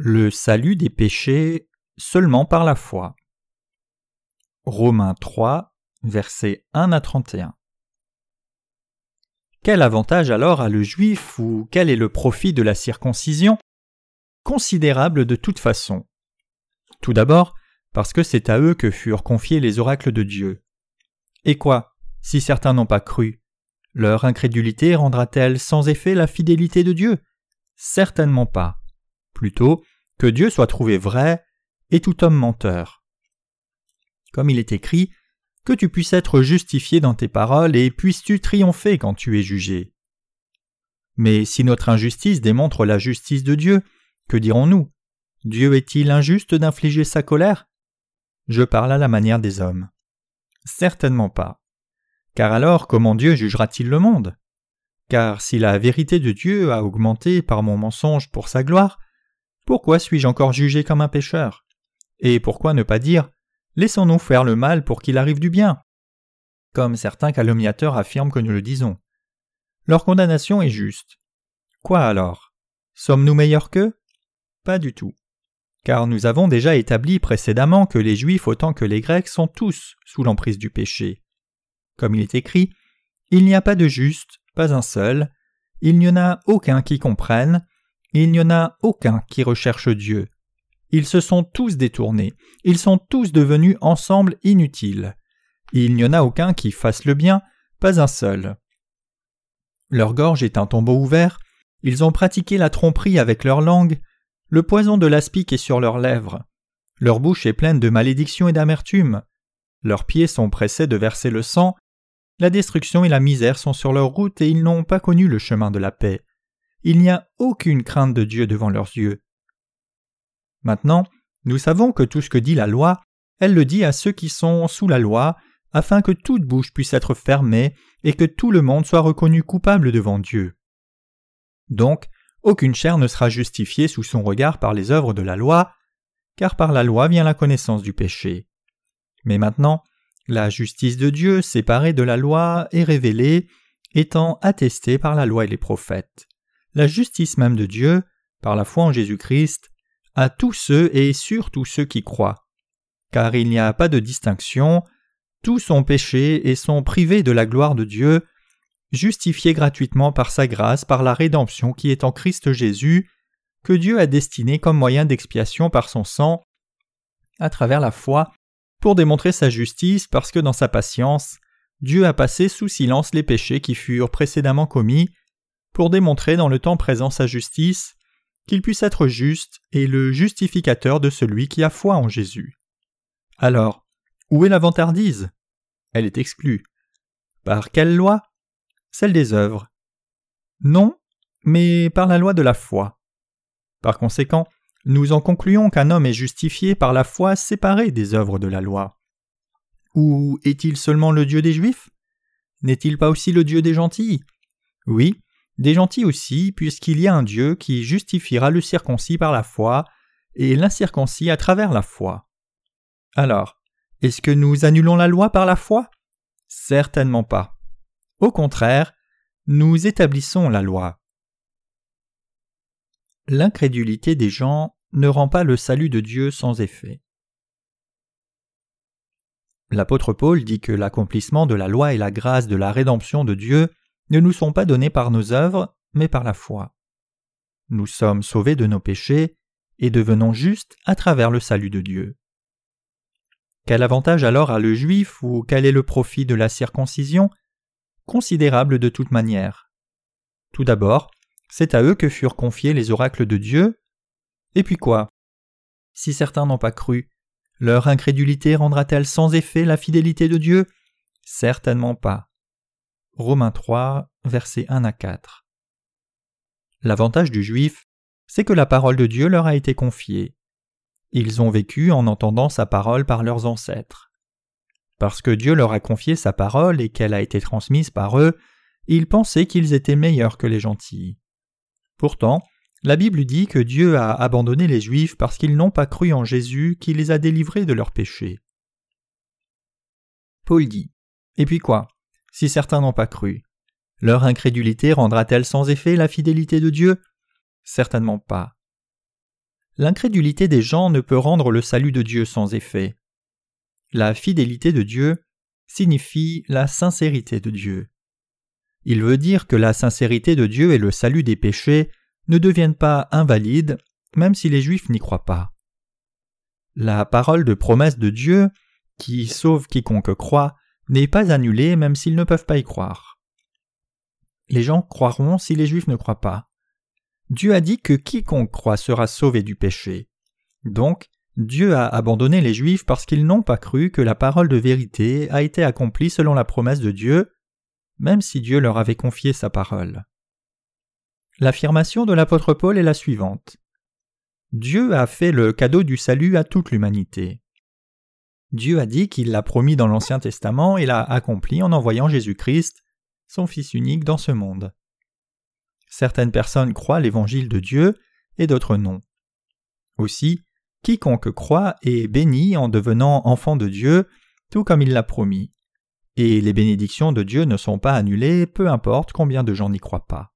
Le salut des péchés seulement par la foi. Romains 3, versets 1 à 31. Quel avantage alors a le juif ou quel est le profit de la circoncision? Considérable de toute façon. Tout d'abord, parce que c'est à eux que furent confiés les oracles de Dieu. Et quoi, si certains n'ont pas cru Leur incrédulité rendra-t-elle sans effet la fidélité de Dieu? Certainement pas plutôt que Dieu soit trouvé vrai et tout homme menteur. Comme il est écrit, que tu puisses être justifié dans tes paroles et puisses-tu triompher quand tu es jugé. Mais si notre injustice démontre la justice de Dieu, que dirons-nous? Dieu est-il injuste d'infliger sa colère? Je parle à la manière des hommes. Certainement pas. Car alors comment Dieu jugera-t-il le monde? Car si la vérité de Dieu a augmenté par mon mensonge pour sa gloire, pourquoi suis-je encore jugé comme un pécheur? Et pourquoi ne pas dire Laissons-nous faire le mal pour qu'il arrive du bien Comme certains calomniateurs affirment que nous le disons. Leur condamnation est juste. Quoi alors? Sommes-nous meilleurs qu'eux? Pas du tout. Car nous avons déjà établi précédemment que les Juifs autant que les Grecs sont tous sous l'emprise du péché. Comme il est écrit, Il n'y a pas de juste, pas un seul, il n'y en a aucun qui comprenne, il n'y en a aucun qui recherche Dieu. Ils se sont tous détournés, ils sont tous devenus ensemble inutiles. Il n'y en a aucun qui fasse le bien, pas un seul. Leur gorge est un tombeau ouvert, ils ont pratiqué la tromperie avec leur langue, le poison de l'aspic est sur leurs lèvres, leur bouche est pleine de malédictions et d'amertume, leurs pieds sont pressés de verser le sang, la destruction et la misère sont sur leur route et ils n'ont pas connu le chemin de la paix il n'y a aucune crainte de Dieu devant leurs yeux. Maintenant, nous savons que tout ce que dit la loi, elle le dit à ceux qui sont sous la loi, afin que toute bouche puisse être fermée et que tout le monde soit reconnu coupable devant Dieu. Donc, aucune chair ne sera justifiée sous son regard par les œuvres de la loi, car par la loi vient la connaissance du péché. Mais maintenant, la justice de Dieu, séparée de la loi, est révélée, étant attestée par la loi et les prophètes la justice même de Dieu, par la foi en Jésus-Christ, à tous ceux et surtout ceux qui croient. Car il n'y a pas de distinction, tous sont péchés et sont privés de la gloire de Dieu, justifiés gratuitement par sa grâce par la rédemption qui est en Christ Jésus, que Dieu a destiné comme moyen d'expiation par son sang, à travers la foi, pour démontrer sa justice parce que dans sa patience, Dieu a passé sous silence les péchés qui furent précédemment commis pour démontrer dans le temps présent sa justice, qu'il puisse être juste et le justificateur de celui qui a foi en Jésus. Alors, où est la vantardise? Elle est exclue. Par quelle loi? Celle des œuvres. Non, mais par la loi de la foi. Par conséquent, nous en concluons qu'un homme est justifié par la foi séparée des œuvres de la loi. Ou est-il seulement le Dieu des Juifs? N'est-il pas aussi le Dieu des gentils? Oui, des gentils aussi, puisqu'il y a un Dieu qui justifiera le circoncis par la foi et l'incirconcis à travers la foi. Alors, est-ce que nous annulons la loi par la foi? Certainement pas. Au contraire, nous établissons la loi. L'incrédulité des gens ne rend pas le salut de Dieu sans effet. L'apôtre Paul dit que l'accomplissement de la loi et la grâce de la rédemption de Dieu ne nous sont pas donnés par nos œuvres, mais par la foi. Nous sommes sauvés de nos péchés et devenons justes à travers le salut de Dieu. Quel avantage alors a le juif ou quel est le profit de la circoncision? Considérable de toute manière. Tout d'abord, c'est à eux que furent confiés les oracles de Dieu. Et puis quoi? Si certains n'ont pas cru, leur incrédulité rendra-t-elle sans effet la fidélité de Dieu? Certainement pas. Romains 3, versets 1 à 4. L'avantage du juif, c'est que la parole de Dieu leur a été confiée. Ils ont vécu en entendant sa parole par leurs ancêtres. Parce que Dieu leur a confié sa parole et qu'elle a été transmise par eux, ils pensaient qu'ils étaient meilleurs que les gentils. Pourtant, la Bible dit que Dieu a abandonné les Juifs parce qu'ils n'ont pas cru en Jésus qui les a délivrés de leurs péchés. Paul dit Et puis quoi? Si certains n'ont pas cru. Leur incrédulité rendra-t-elle sans effet la fidélité de Dieu? Certainement pas. l'incrédulité des gens ne peut rendre le salut de Dieu sans effet. La fidélité de Dieu signifie la sincérité de Dieu. Il veut dire que la sincérité de Dieu et le salut des péchés ne deviennent pas invalides, même si les Juifs n'y croient pas. La parole de promesse de Dieu, qui sauve quiconque croit, n'est pas annulée même s'ils ne peuvent pas y croire. Les gens croiront si les Juifs ne croient pas. Dieu a dit que quiconque croit sera sauvé du péché. Donc, Dieu a abandonné les Juifs parce qu'ils n'ont pas cru que la parole de vérité a été accomplie selon la promesse de Dieu, même si Dieu leur avait confié sa parole. L'affirmation de l'apôtre Paul est la suivante. Dieu a fait le cadeau du salut à toute l'humanité. Dieu a dit qu'il l'a promis dans l'Ancien Testament et l'a accompli en envoyant Jésus-Christ, son Fils unique, dans ce monde. Certaines personnes croient l'évangile de Dieu et d'autres non. Aussi, quiconque croit est béni en devenant enfant de Dieu, tout comme il l'a promis. Et les bénédictions de Dieu ne sont pas annulées, peu importe combien de gens n'y croient pas.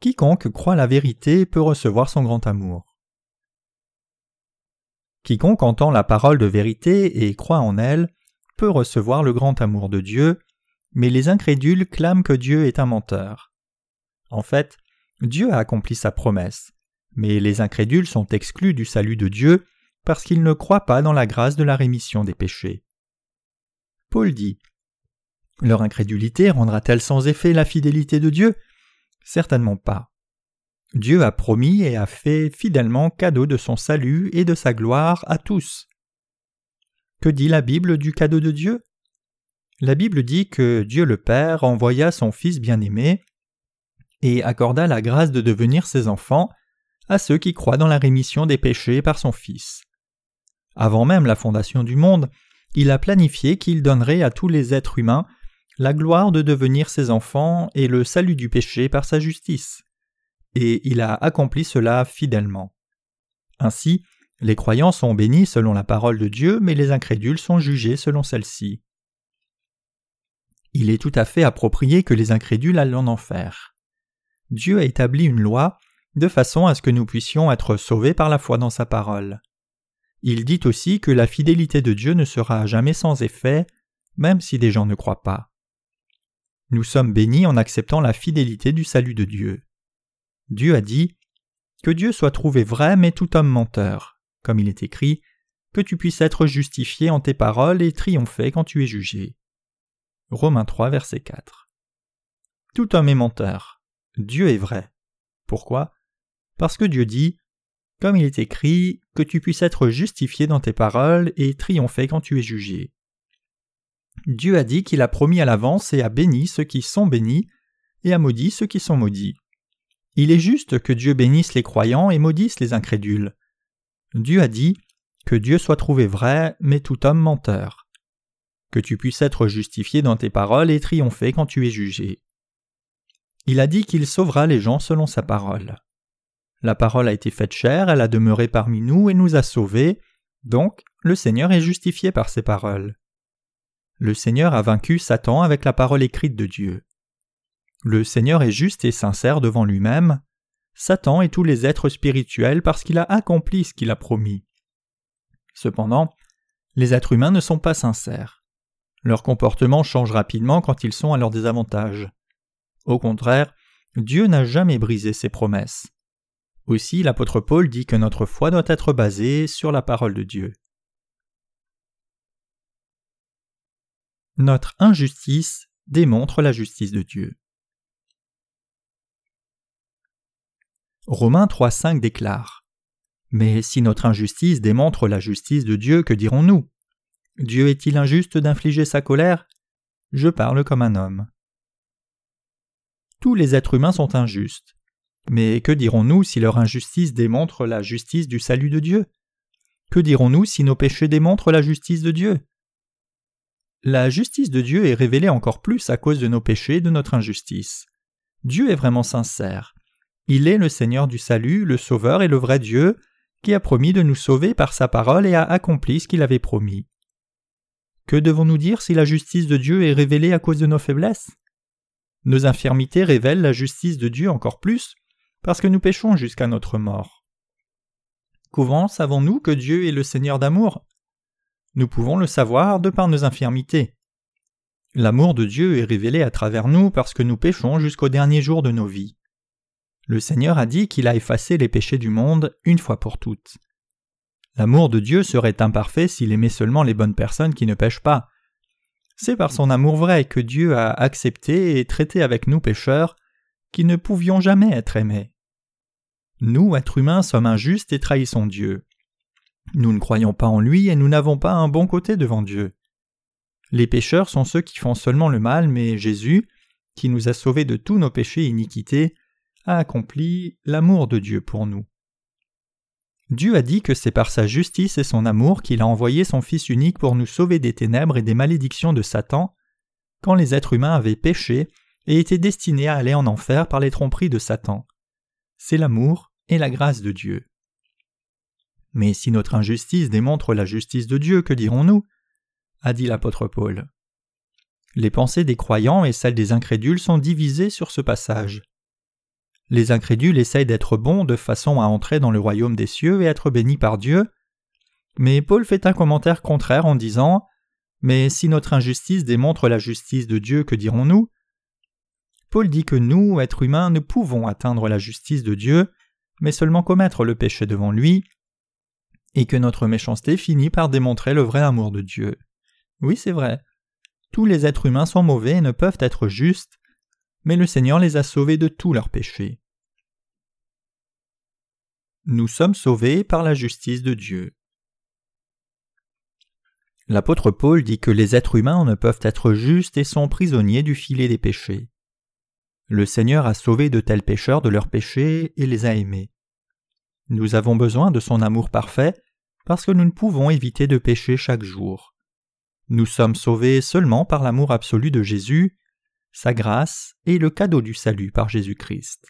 Quiconque croit la vérité peut recevoir son grand amour. Quiconque entend la parole de vérité et croit en elle peut recevoir le grand amour de Dieu, mais les incrédules clament que Dieu est un menteur. En fait, Dieu a accompli sa promesse, mais les incrédules sont exclus du salut de Dieu parce qu'ils ne croient pas dans la grâce de la rémission des péchés. Paul dit Leur incrédulité rendra-t-elle sans effet la fidélité de Dieu? Certainement pas. Dieu a promis et a fait fidèlement cadeau de son salut et de sa gloire à tous. Que dit la Bible du cadeau de Dieu? La Bible dit que Dieu le Père envoya son Fils bien-aimé et accorda la grâce de devenir ses enfants à ceux qui croient dans la rémission des péchés par son Fils. Avant même la fondation du monde, il a planifié qu'il donnerait à tous les êtres humains la gloire de devenir ses enfants et le salut du péché par sa justice et il a accompli cela fidèlement. Ainsi, les croyants sont bénis selon la parole de Dieu, mais les incrédules sont jugés selon celle-ci. Il est tout à fait approprié que les incrédules aillent en enfer. Dieu a établi une loi de façon à ce que nous puissions être sauvés par la foi dans sa parole. Il dit aussi que la fidélité de Dieu ne sera jamais sans effet, même si des gens ne croient pas. Nous sommes bénis en acceptant la fidélité du salut de Dieu. Dieu a dit Que Dieu soit trouvé vrai, mais tout homme menteur, comme il est écrit, que tu puisses être justifié en tes paroles et triompher quand tu es jugé. Romains 3, verset 4. Tout homme est menteur. Dieu est vrai. Pourquoi? Parce que Dieu dit comme il est écrit, que tu puisses être justifié dans tes paroles et triompher quand tu es jugé. Dieu a dit qu'il a promis à l'avance et a béni ceux qui sont bénis et a maudit ceux qui sont maudits. Il est juste que Dieu bénisse les croyants et maudisse les incrédules. Dieu a dit que Dieu soit trouvé vrai, mais tout homme menteur. Que tu puisses être justifié dans tes paroles et triompher quand tu es jugé. Il a dit qu'il sauvera les gens selon sa parole. La parole a été faite chère, elle a demeuré parmi nous et nous a sauvés, donc le Seigneur est justifié par ses paroles. Le Seigneur a vaincu Satan avec la parole écrite de Dieu. Le Seigneur est juste et sincère devant lui-même, Satan et tous les êtres spirituels parce qu'il a accompli ce qu'il a promis. Cependant, les êtres humains ne sont pas sincères. Leur comportement change rapidement quand ils sont à leur désavantage. Au contraire, Dieu n'a jamais brisé ses promesses. Aussi l'apôtre Paul dit que notre foi doit être basée sur la parole de Dieu. Notre injustice démontre la justice de Dieu. Romains 3.5 déclare Mais si notre injustice démontre la justice de Dieu, que dirons-nous? Dieu est-il injuste d'infliger sa colère? Je parle comme un homme. Tous les êtres humains sont injustes. Mais que dirons-nous si leur injustice démontre la justice du salut de Dieu? Que dirons-nous si nos péchés démontrent la justice de Dieu? La justice de Dieu est révélée encore plus à cause de nos péchés et de notre injustice. Dieu est vraiment sincère. Il est le Seigneur du salut, le Sauveur et le vrai Dieu, qui a promis de nous sauver par sa parole et a accompli ce qu'il avait promis. Que devons-nous dire si la justice de Dieu est révélée à cause de nos faiblesses? Nos infirmités révèlent la justice de Dieu encore plus, parce que nous péchons jusqu'à notre mort. Comment savons-nous que Dieu est le Seigneur d'amour? Nous pouvons le savoir de par nos infirmités. L'amour de Dieu est révélé à travers nous parce que nous péchons jusqu'au dernier jour de nos vies. Le Seigneur a dit qu'il a effacé les péchés du monde une fois pour toutes. L'amour de Dieu serait imparfait s'il aimait seulement les bonnes personnes qui ne pêchent pas. C'est par son amour vrai que Dieu a accepté et traité avec nous pécheurs qui ne pouvions jamais être aimés. Nous, êtres humains, sommes injustes et trahissons Dieu. Nous ne croyons pas en lui et nous n'avons pas un bon côté devant Dieu. Les pécheurs sont ceux qui font seulement le mal, mais Jésus, qui nous a sauvés de tous nos péchés et iniquités, a accompli l'amour de Dieu pour nous. Dieu a dit que c'est par sa justice et son amour qu'il a envoyé son Fils unique pour nous sauver des ténèbres et des malédictions de Satan, quand les êtres humains avaient péché et étaient destinés à aller en enfer par les tromperies de Satan. C'est l'amour et la grâce de Dieu. Mais si notre injustice démontre la justice de Dieu, que dirons-nous? a dit l'apôtre Paul. Les pensées des croyants et celles des incrédules sont divisées sur ce passage. Les incrédules essayent d'être bons de façon à entrer dans le royaume des cieux et être bénis par Dieu, mais Paul fait un commentaire contraire en disant Mais si notre injustice démontre la justice de Dieu, que dirons-nous? Paul dit que nous, êtres humains, ne pouvons atteindre la justice de Dieu, mais seulement commettre le péché devant lui, et que notre méchanceté finit par démontrer le vrai amour de Dieu. Oui, c'est vrai. Tous les êtres humains sont mauvais et ne peuvent être justes, mais le Seigneur les a sauvés de tous leurs péchés. Nous sommes sauvés par la justice de Dieu. L'apôtre Paul dit que les êtres humains ne peuvent être justes et sont prisonniers du filet des péchés. Le Seigneur a sauvé de tels pécheurs de leurs péchés et les a aimés. Nous avons besoin de son amour parfait parce que nous ne pouvons éviter de pécher chaque jour. Nous sommes sauvés seulement par l'amour absolu de Jésus, sa grâce et le cadeau du salut par Jésus-Christ.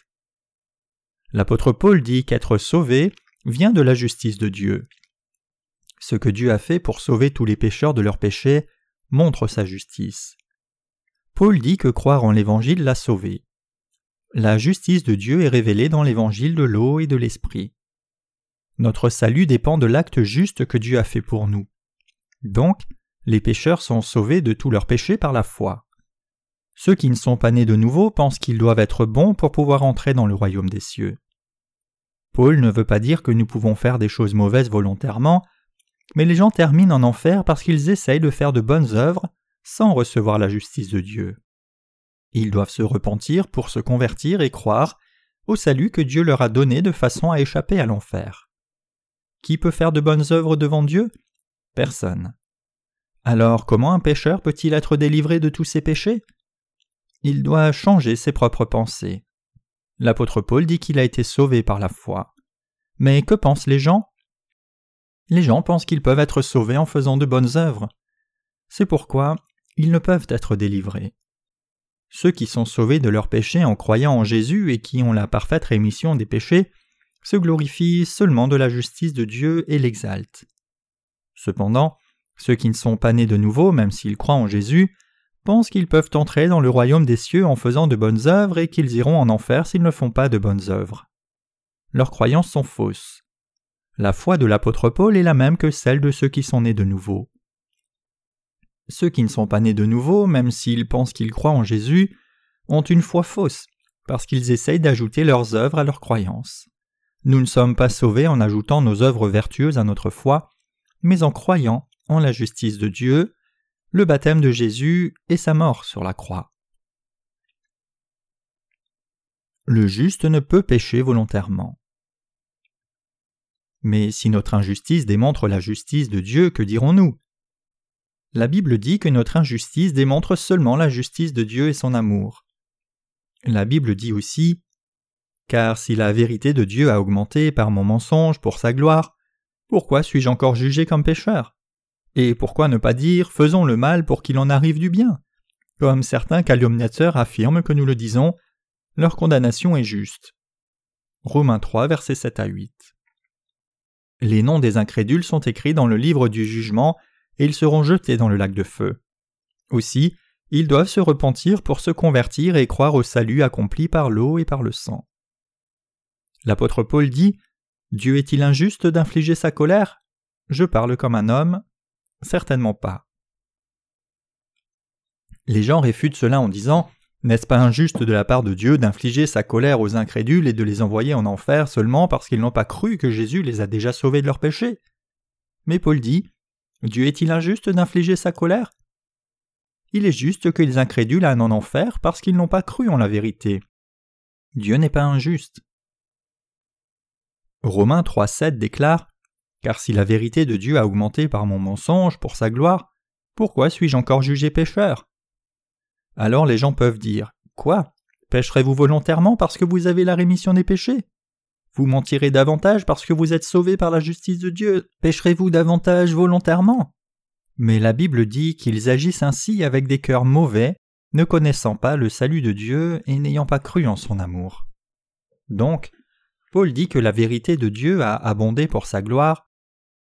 L'apôtre Paul dit qu'être sauvé vient de la justice de Dieu. Ce que Dieu a fait pour sauver tous les pécheurs de leurs péchés montre sa justice. Paul dit que croire en l'Évangile l'a sauvé. La justice de Dieu est révélée dans l'Évangile de l'eau et de l'Esprit. Notre salut dépend de l'acte juste que Dieu a fait pour nous. Donc, les pécheurs sont sauvés de tous leurs péchés par la foi. Ceux qui ne sont pas nés de nouveau pensent qu'ils doivent être bons pour pouvoir entrer dans le royaume des cieux. Paul ne veut pas dire que nous pouvons faire des choses mauvaises volontairement, mais les gens terminent en enfer parce qu'ils essayent de faire de bonnes œuvres sans recevoir la justice de Dieu. Ils doivent se repentir pour se convertir et croire au salut que Dieu leur a donné de façon à échapper à l'enfer. Qui peut faire de bonnes œuvres devant Dieu? Personne. Alors comment un pécheur peut-il être délivré de tous ses péchés? Il doit changer ses propres pensées. L'apôtre Paul dit qu'il a été sauvé par la foi. Mais que pensent les gens? Les gens pensent qu'ils peuvent être sauvés en faisant de bonnes œuvres. C'est pourquoi ils ne peuvent être délivrés. Ceux qui sont sauvés de leurs péchés en croyant en Jésus et qui ont la parfaite rémission des péchés se glorifient seulement de la justice de Dieu et l'exaltent. Cependant, ceux qui ne sont pas nés de nouveau, même s'ils croient en Jésus, pensent qu'ils peuvent entrer dans le royaume des cieux en faisant de bonnes œuvres et qu'ils iront en enfer s'ils ne font pas de bonnes œuvres. Leurs croyances sont fausses. La foi de l'apôtre Paul est la même que celle de ceux qui sont nés de nouveau. Ceux qui ne sont pas nés de nouveau, même s'ils pensent qu'ils croient en Jésus, ont une foi fausse, parce qu'ils essayent d'ajouter leurs œuvres à leurs croyances. Nous ne sommes pas sauvés en ajoutant nos œuvres vertueuses à notre foi, mais en croyant en la justice de Dieu, le baptême de Jésus et sa mort sur la croix. Le juste ne peut pécher volontairement. Mais si notre injustice démontre la justice de Dieu, que dirons-nous? La Bible dit que notre injustice démontre seulement la justice de Dieu et son amour. La Bible dit aussi Car si la vérité de Dieu a augmenté par mon mensonge pour sa gloire, pourquoi suis-je encore jugé comme pécheur? Et pourquoi ne pas dire faisons le mal pour qu'il en arrive du bien? Comme certains calomniateurs affirment que nous le disons, leur condamnation est juste. Romains 3, versets 7 à 8. Les noms des incrédules sont écrits dans le livre du jugement et ils seront jetés dans le lac de feu. Aussi, ils doivent se repentir pour se convertir et croire au salut accompli par l'eau et par le sang. L'apôtre Paul dit Dieu est-il injuste d'infliger sa colère? Je parle comme un homme Certainement pas. Les gens réfutent cela en disant N'est-ce pas injuste de la part de Dieu d'infliger sa colère aux incrédules et de les envoyer en enfer seulement parce qu'ils n'ont pas cru que Jésus les a déjà sauvés de leurs péchés? Mais Paul dit Dieu est-il injuste d'infliger sa colère? Il est juste que les incrédules aillent en enfer parce qu'ils n'ont pas cru en la vérité. Dieu n'est pas injuste. Romains 3.7 déclare car si la vérité de Dieu a augmenté par mon mensonge pour sa gloire, pourquoi suis-je encore jugé pécheur? Alors les gens peuvent dire Quoi? Pécherez-vous volontairement parce que vous avez la rémission des péchés? Vous mentirez davantage parce que vous êtes sauvé par la justice de Dieu. Pécherez-vous davantage volontairement? Mais la Bible dit qu'ils agissent ainsi avec des cœurs mauvais, ne connaissant pas le salut de Dieu et n'ayant pas cru en son amour. Donc, Paul dit que la vérité de Dieu a abondé pour sa gloire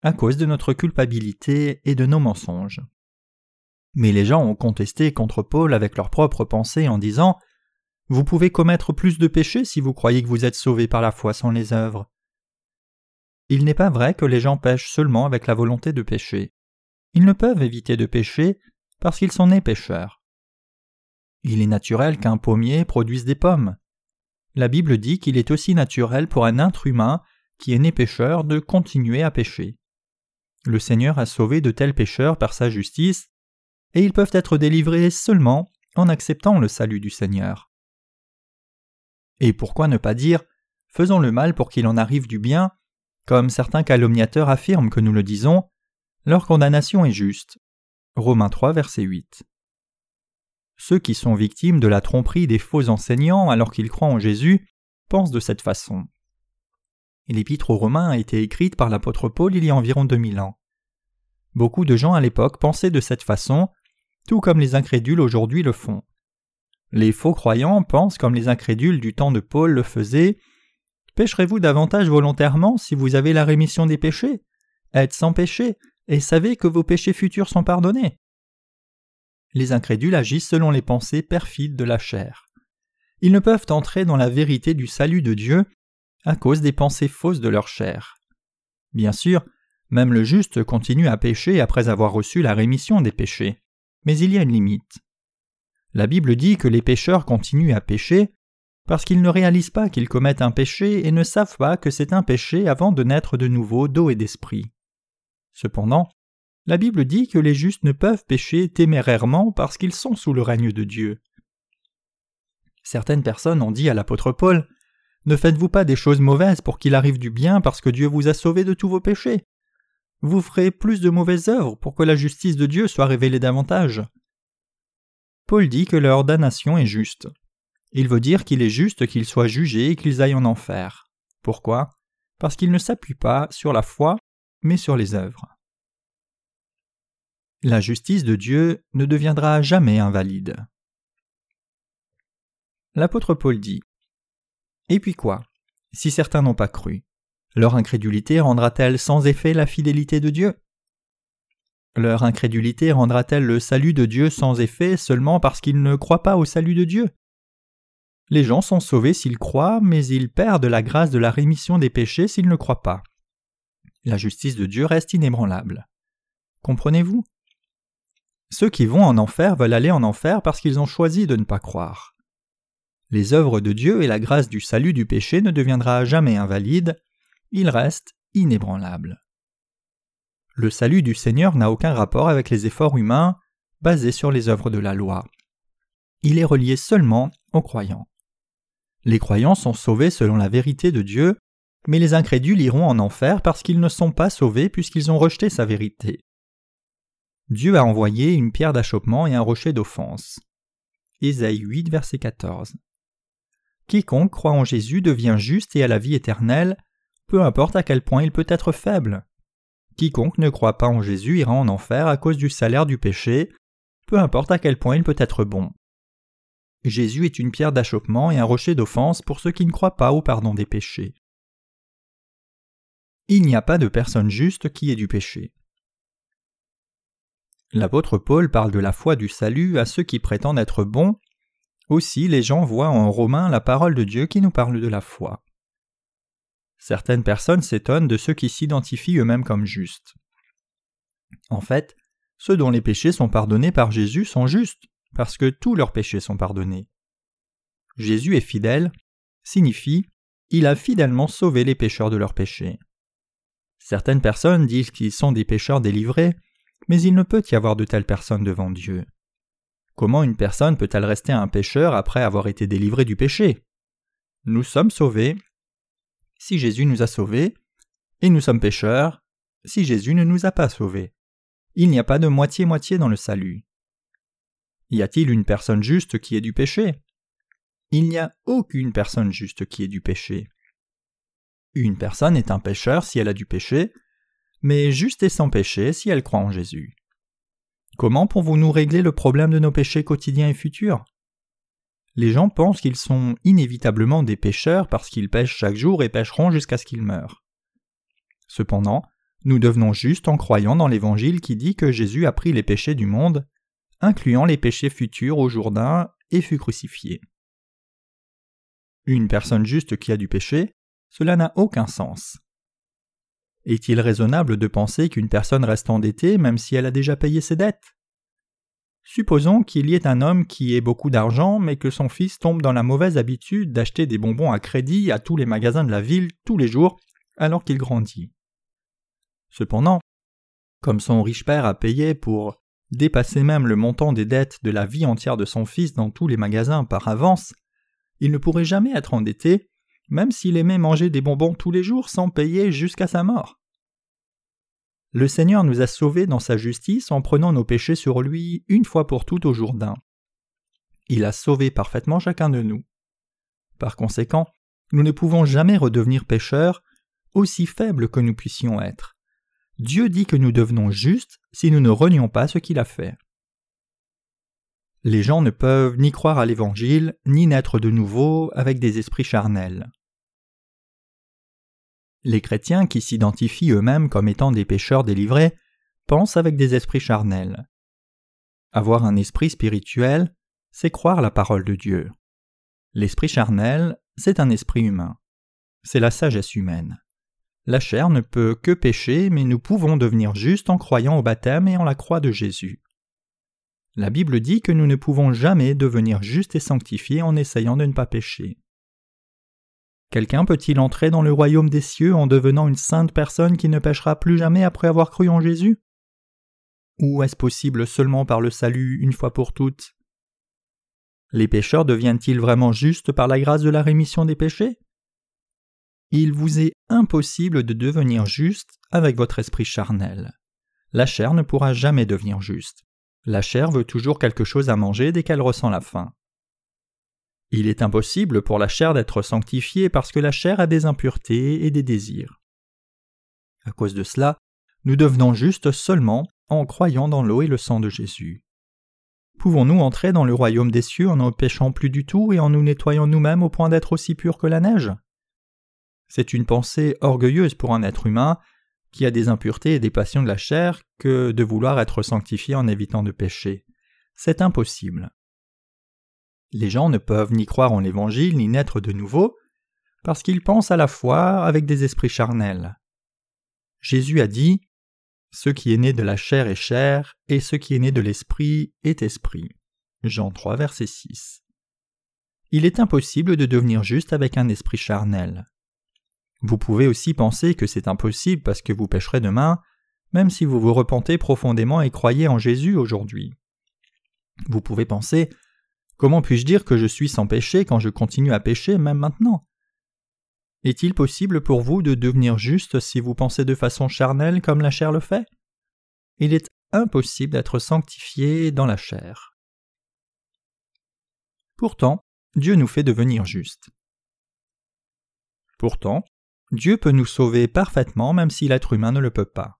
à cause de notre culpabilité et de nos mensonges. Mais les gens ont contesté contre Paul avec leurs propres pensées en disant Vous pouvez commettre plus de péchés si vous croyez que vous êtes sauvés par la foi sans les œuvres. Il n'est pas vrai que les gens pêchent seulement avec la volonté de pécher. Ils ne peuvent éviter de pécher parce qu'ils sont nés pécheurs. Il est naturel qu'un pommier produise des pommes. La Bible dit qu'il est aussi naturel pour un être humain qui est né pécheur de continuer à pécher. Le Seigneur a sauvé de tels pécheurs par sa justice, et ils peuvent être délivrés seulement en acceptant le salut du Seigneur. Et pourquoi ne pas dire Faisons le mal pour qu'il en arrive du bien, comme certains calomniateurs affirment que nous le disons, leur condamnation est juste. Romains 3, verset 8. Ceux qui sont victimes de la tromperie des faux enseignants alors qu'ils croient en Jésus pensent de cette façon. L'épître aux Romains a été écrite par l'apôtre Paul il y a environ 2000 ans. Beaucoup de gens à l'époque pensaient de cette façon, tout comme les incrédules aujourd'hui le font. Les faux croyants pensent comme les incrédules du temps de Paul le faisaient. Pécherez-vous davantage volontairement si vous avez la rémission des péchés? Êtes sans péché et savez que vos péchés futurs sont pardonnés. Les incrédules agissent selon les pensées perfides de la chair. Ils ne peuvent entrer dans la vérité du salut de Dieu à cause des pensées fausses de leur chair. Bien sûr, même le juste continue à pécher après avoir reçu la rémission des péchés, mais il y a une limite. La Bible dit que les pécheurs continuent à pécher parce qu'ils ne réalisent pas qu'ils commettent un péché et ne savent pas que c'est un péché avant de naître de nouveau d'eau et d'esprit. Cependant, la Bible dit que les justes ne peuvent pécher témérairement parce qu'ils sont sous le règne de Dieu. Certaines personnes ont dit à l'apôtre Paul ne faites-vous pas des choses mauvaises pour qu'il arrive du bien parce que Dieu vous a sauvé de tous vos péchés? Vous ferez plus de mauvaises œuvres pour que la justice de Dieu soit révélée davantage. Paul dit que leur damnation est juste. Il veut dire qu'il est juste qu'ils soient jugés et qu'ils aillent en enfer. Pourquoi? Parce qu'ils ne s'appuient pas sur la foi, mais sur les œuvres. La justice de Dieu ne deviendra jamais invalide. L'apôtre Paul dit et puis quoi? Si certains n'ont pas cru, leur incrédulité rendra-t-elle sans effet la fidélité de Dieu? Leur incrédulité rendra-t-elle le salut de Dieu sans effet seulement parce qu'ils ne croient pas au salut de Dieu? Les gens sont sauvés s'ils croient, mais ils perdent la grâce de la rémission des péchés s'ils ne croient pas. La justice de Dieu reste inébranlable. Comprenez-vous? Ceux qui vont en enfer veulent aller en enfer parce qu'ils ont choisi de ne pas croire les œuvres de Dieu et la grâce du salut du péché ne deviendra jamais invalide, il reste inébranlable. Le salut du Seigneur n'a aucun rapport avec les efforts humains basés sur les œuvres de la loi. Il est relié seulement aux croyants. Les croyants sont sauvés selon la vérité de Dieu, mais les incrédules iront en enfer parce qu'ils ne sont pas sauvés puisqu'ils ont rejeté sa vérité. Dieu a envoyé une pierre d'achoppement et un rocher d'offense. Ésaïe 8, verset 14. Quiconque croit en Jésus devient juste et a la vie éternelle, peu importe à quel point il peut être faible. Quiconque ne croit pas en Jésus ira en enfer à cause du salaire du péché, peu importe à quel point il peut être bon. Jésus est une pierre d'achoppement et un rocher d'offense pour ceux qui ne croient pas au pardon des péchés. Il n'y a pas de personne juste qui ait du péché. L'apôtre Paul parle de la foi du salut à ceux qui prétendent être bons aussi les gens voient en Romains la parole de Dieu qui nous parle de la foi. Certaines personnes s'étonnent de ceux qui s'identifient eux-mêmes comme justes. En fait, ceux dont les péchés sont pardonnés par Jésus sont justes, parce que tous leurs péchés sont pardonnés. Jésus est fidèle signifie il a fidèlement sauvé les pécheurs de leurs péchés. Certaines personnes disent qu'ils sont des pécheurs délivrés, mais il ne peut y avoir de telles personnes devant Dieu. Comment une personne peut-elle rester un pécheur après avoir été délivré du péché? Nous sommes sauvés si Jésus nous a sauvés, et nous sommes pécheurs si Jésus ne nous a pas sauvés. Il n'y a pas de moitié-moitié dans le salut. Y a-t-il une personne juste qui ait du péché? Il n'y a aucune personne juste qui ait du péché. Une personne est un pécheur si elle a du péché, mais juste et sans péché si elle croit en Jésus. Comment pouvons-nous régler le problème de nos péchés quotidiens et futurs? Les gens pensent qu'ils sont inévitablement des pécheurs parce qu'ils pêchent chaque jour et pêcheront jusqu'à ce qu'ils meurent. Cependant, nous devenons justes en croyant dans l'Évangile qui dit que Jésus a pris les péchés du monde, incluant les péchés futurs au Jourdain, et fut crucifié. Une personne juste qui a du péché, cela n'a aucun sens. Est-il raisonnable de penser qu'une personne reste endettée même si elle a déjà payé ses dettes? Supposons qu'il y ait un homme qui ait beaucoup d'argent mais que son fils tombe dans la mauvaise habitude d'acheter des bonbons à crédit à tous les magasins de la ville tous les jours alors qu'il grandit. Cependant, comme son riche père a payé pour dépasser même le montant des dettes de la vie entière de son fils dans tous les magasins par avance, il ne pourrait jamais être endetté même s'il aimait manger des bonbons tous les jours sans payer jusqu'à sa mort. Le Seigneur nous a sauvés dans sa justice en prenant nos péchés sur lui une fois pour toutes au Jourdain. Il a sauvé parfaitement chacun de nous. Par conséquent, nous ne pouvons jamais redevenir pécheurs, aussi faibles que nous puissions être. Dieu dit que nous devenons justes si nous ne renions pas ce qu'il a fait. Les gens ne peuvent ni croire à l'Évangile, ni naître de nouveau avec des esprits charnels. Les chrétiens qui s'identifient eux-mêmes comme étant des pécheurs délivrés pensent avec des esprits charnels. Avoir un esprit spirituel, c'est croire la parole de Dieu. L'esprit charnel, c'est un esprit humain. C'est la sagesse humaine. La chair ne peut que pécher, mais nous pouvons devenir justes en croyant au baptême et en la croix de Jésus. La Bible dit que nous ne pouvons jamais devenir justes et sanctifiés en essayant de ne pas pécher. Quelqu'un peut-il entrer dans le royaume des cieux en devenant une sainte personne qui ne péchera plus jamais après avoir cru en Jésus? Ou est-ce possible seulement par le salut une fois pour toutes? Les pécheurs deviennent-ils vraiment justes par la grâce de la rémission des péchés? Il vous est impossible de devenir juste avec votre esprit charnel. La chair ne pourra jamais devenir juste. La chair veut toujours quelque chose à manger dès qu'elle ressent la faim. Il est impossible pour la chair d'être sanctifiée parce que la chair a des impuretés et des désirs. À cause de cela, nous devenons justes seulement en croyant dans l'eau et le sang de Jésus. Pouvons-nous entrer dans le royaume des cieux en ne péchant plus du tout et en nous nettoyant nous-mêmes au point d'être aussi purs que la neige? C'est une pensée orgueilleuse pour un être humain qui a des impuretés et des passions de la chair que de vouloir être sanctifié en évitant de pécher. C'est impossible. Les gens ne peuvent ni croire en l'Évangile ni naître de nouveau, parce qu'ils pensent à la fois avec des esprits charnels. Jésus a dit Ce qui est né de la chair est chair, et ce qui est né de l'esprit est esprit. Jean 3, verset 6. Il est impossible de devenir juste avec un esprit charnel. Vous pouvez aussi penser que c'est impossible parce que vous pécherez demain, même si vous vous repentez profondément et croyez en Jésus aujourd'hui. Vous pouvez penser Comment puis-je dire que je suis sans péché quand je continue à pécher même maintenant? Est-il possible pour vous de devenir juste si vous pensez de façon charnelle comme la chair le fait? Il est impossible d'être sanctifié dans la chair. Pourtant, Dieu nous fait devenir justes. Pourtant, Dieu peut nous sauver parfaitement même si l'être humain ne le peut pas.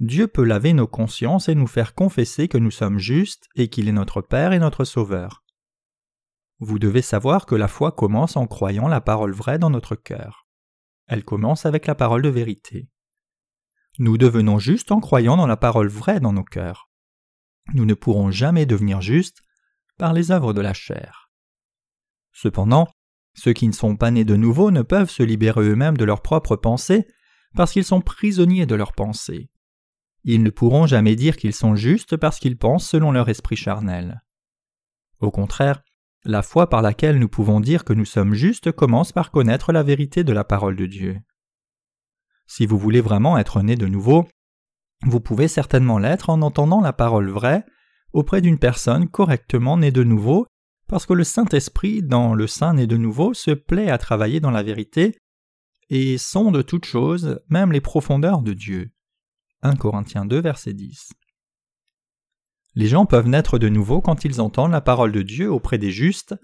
Dieu peut laver nos consciences et nous faire confesser que nous sommes justes et qu'il est notre Père et notre Sauveur. Vous devez savoir que la foi commence en croyant la parole vraie dans notre cœur. Elle commence avec la parole de vérité. Nous devenons justes en croyant dans la parole vraie dans nos cœurs. Nous ne pourrons jamais devenir justes par les œuvres de la chair. Cependant, Ceux qui ne sont pas nés de nouveau ne peuvent se libérer eux-mêmes de leurs propres pensées parce qu'ils sont prisonniers de leurs pensées. Ils ne pourront jamais dire qu'ils sont justes parce qu'ils pensent selon leur esprit charnel. Au contraire, la foi par laquelle nous pouvons dire que nous sommes justes commence par connaître la vérité de la parole de Dieu. Si vous voulez vraiment être né de nouveau, vous pouvez certainement l'être en entendant la parole vraie auprès d'une personne correctement née de nouveau, parce que le Saint-Esprit, dans le Saint né de nouveau, se plaît à travailler dans la vérité et sonde toutes choses, même les profondeurs de Dieu. 1 Corinthiens 2, verset 10. Les gens peuvent naître de nouveau quand ils entendent la parole de Dieu auprès des justes,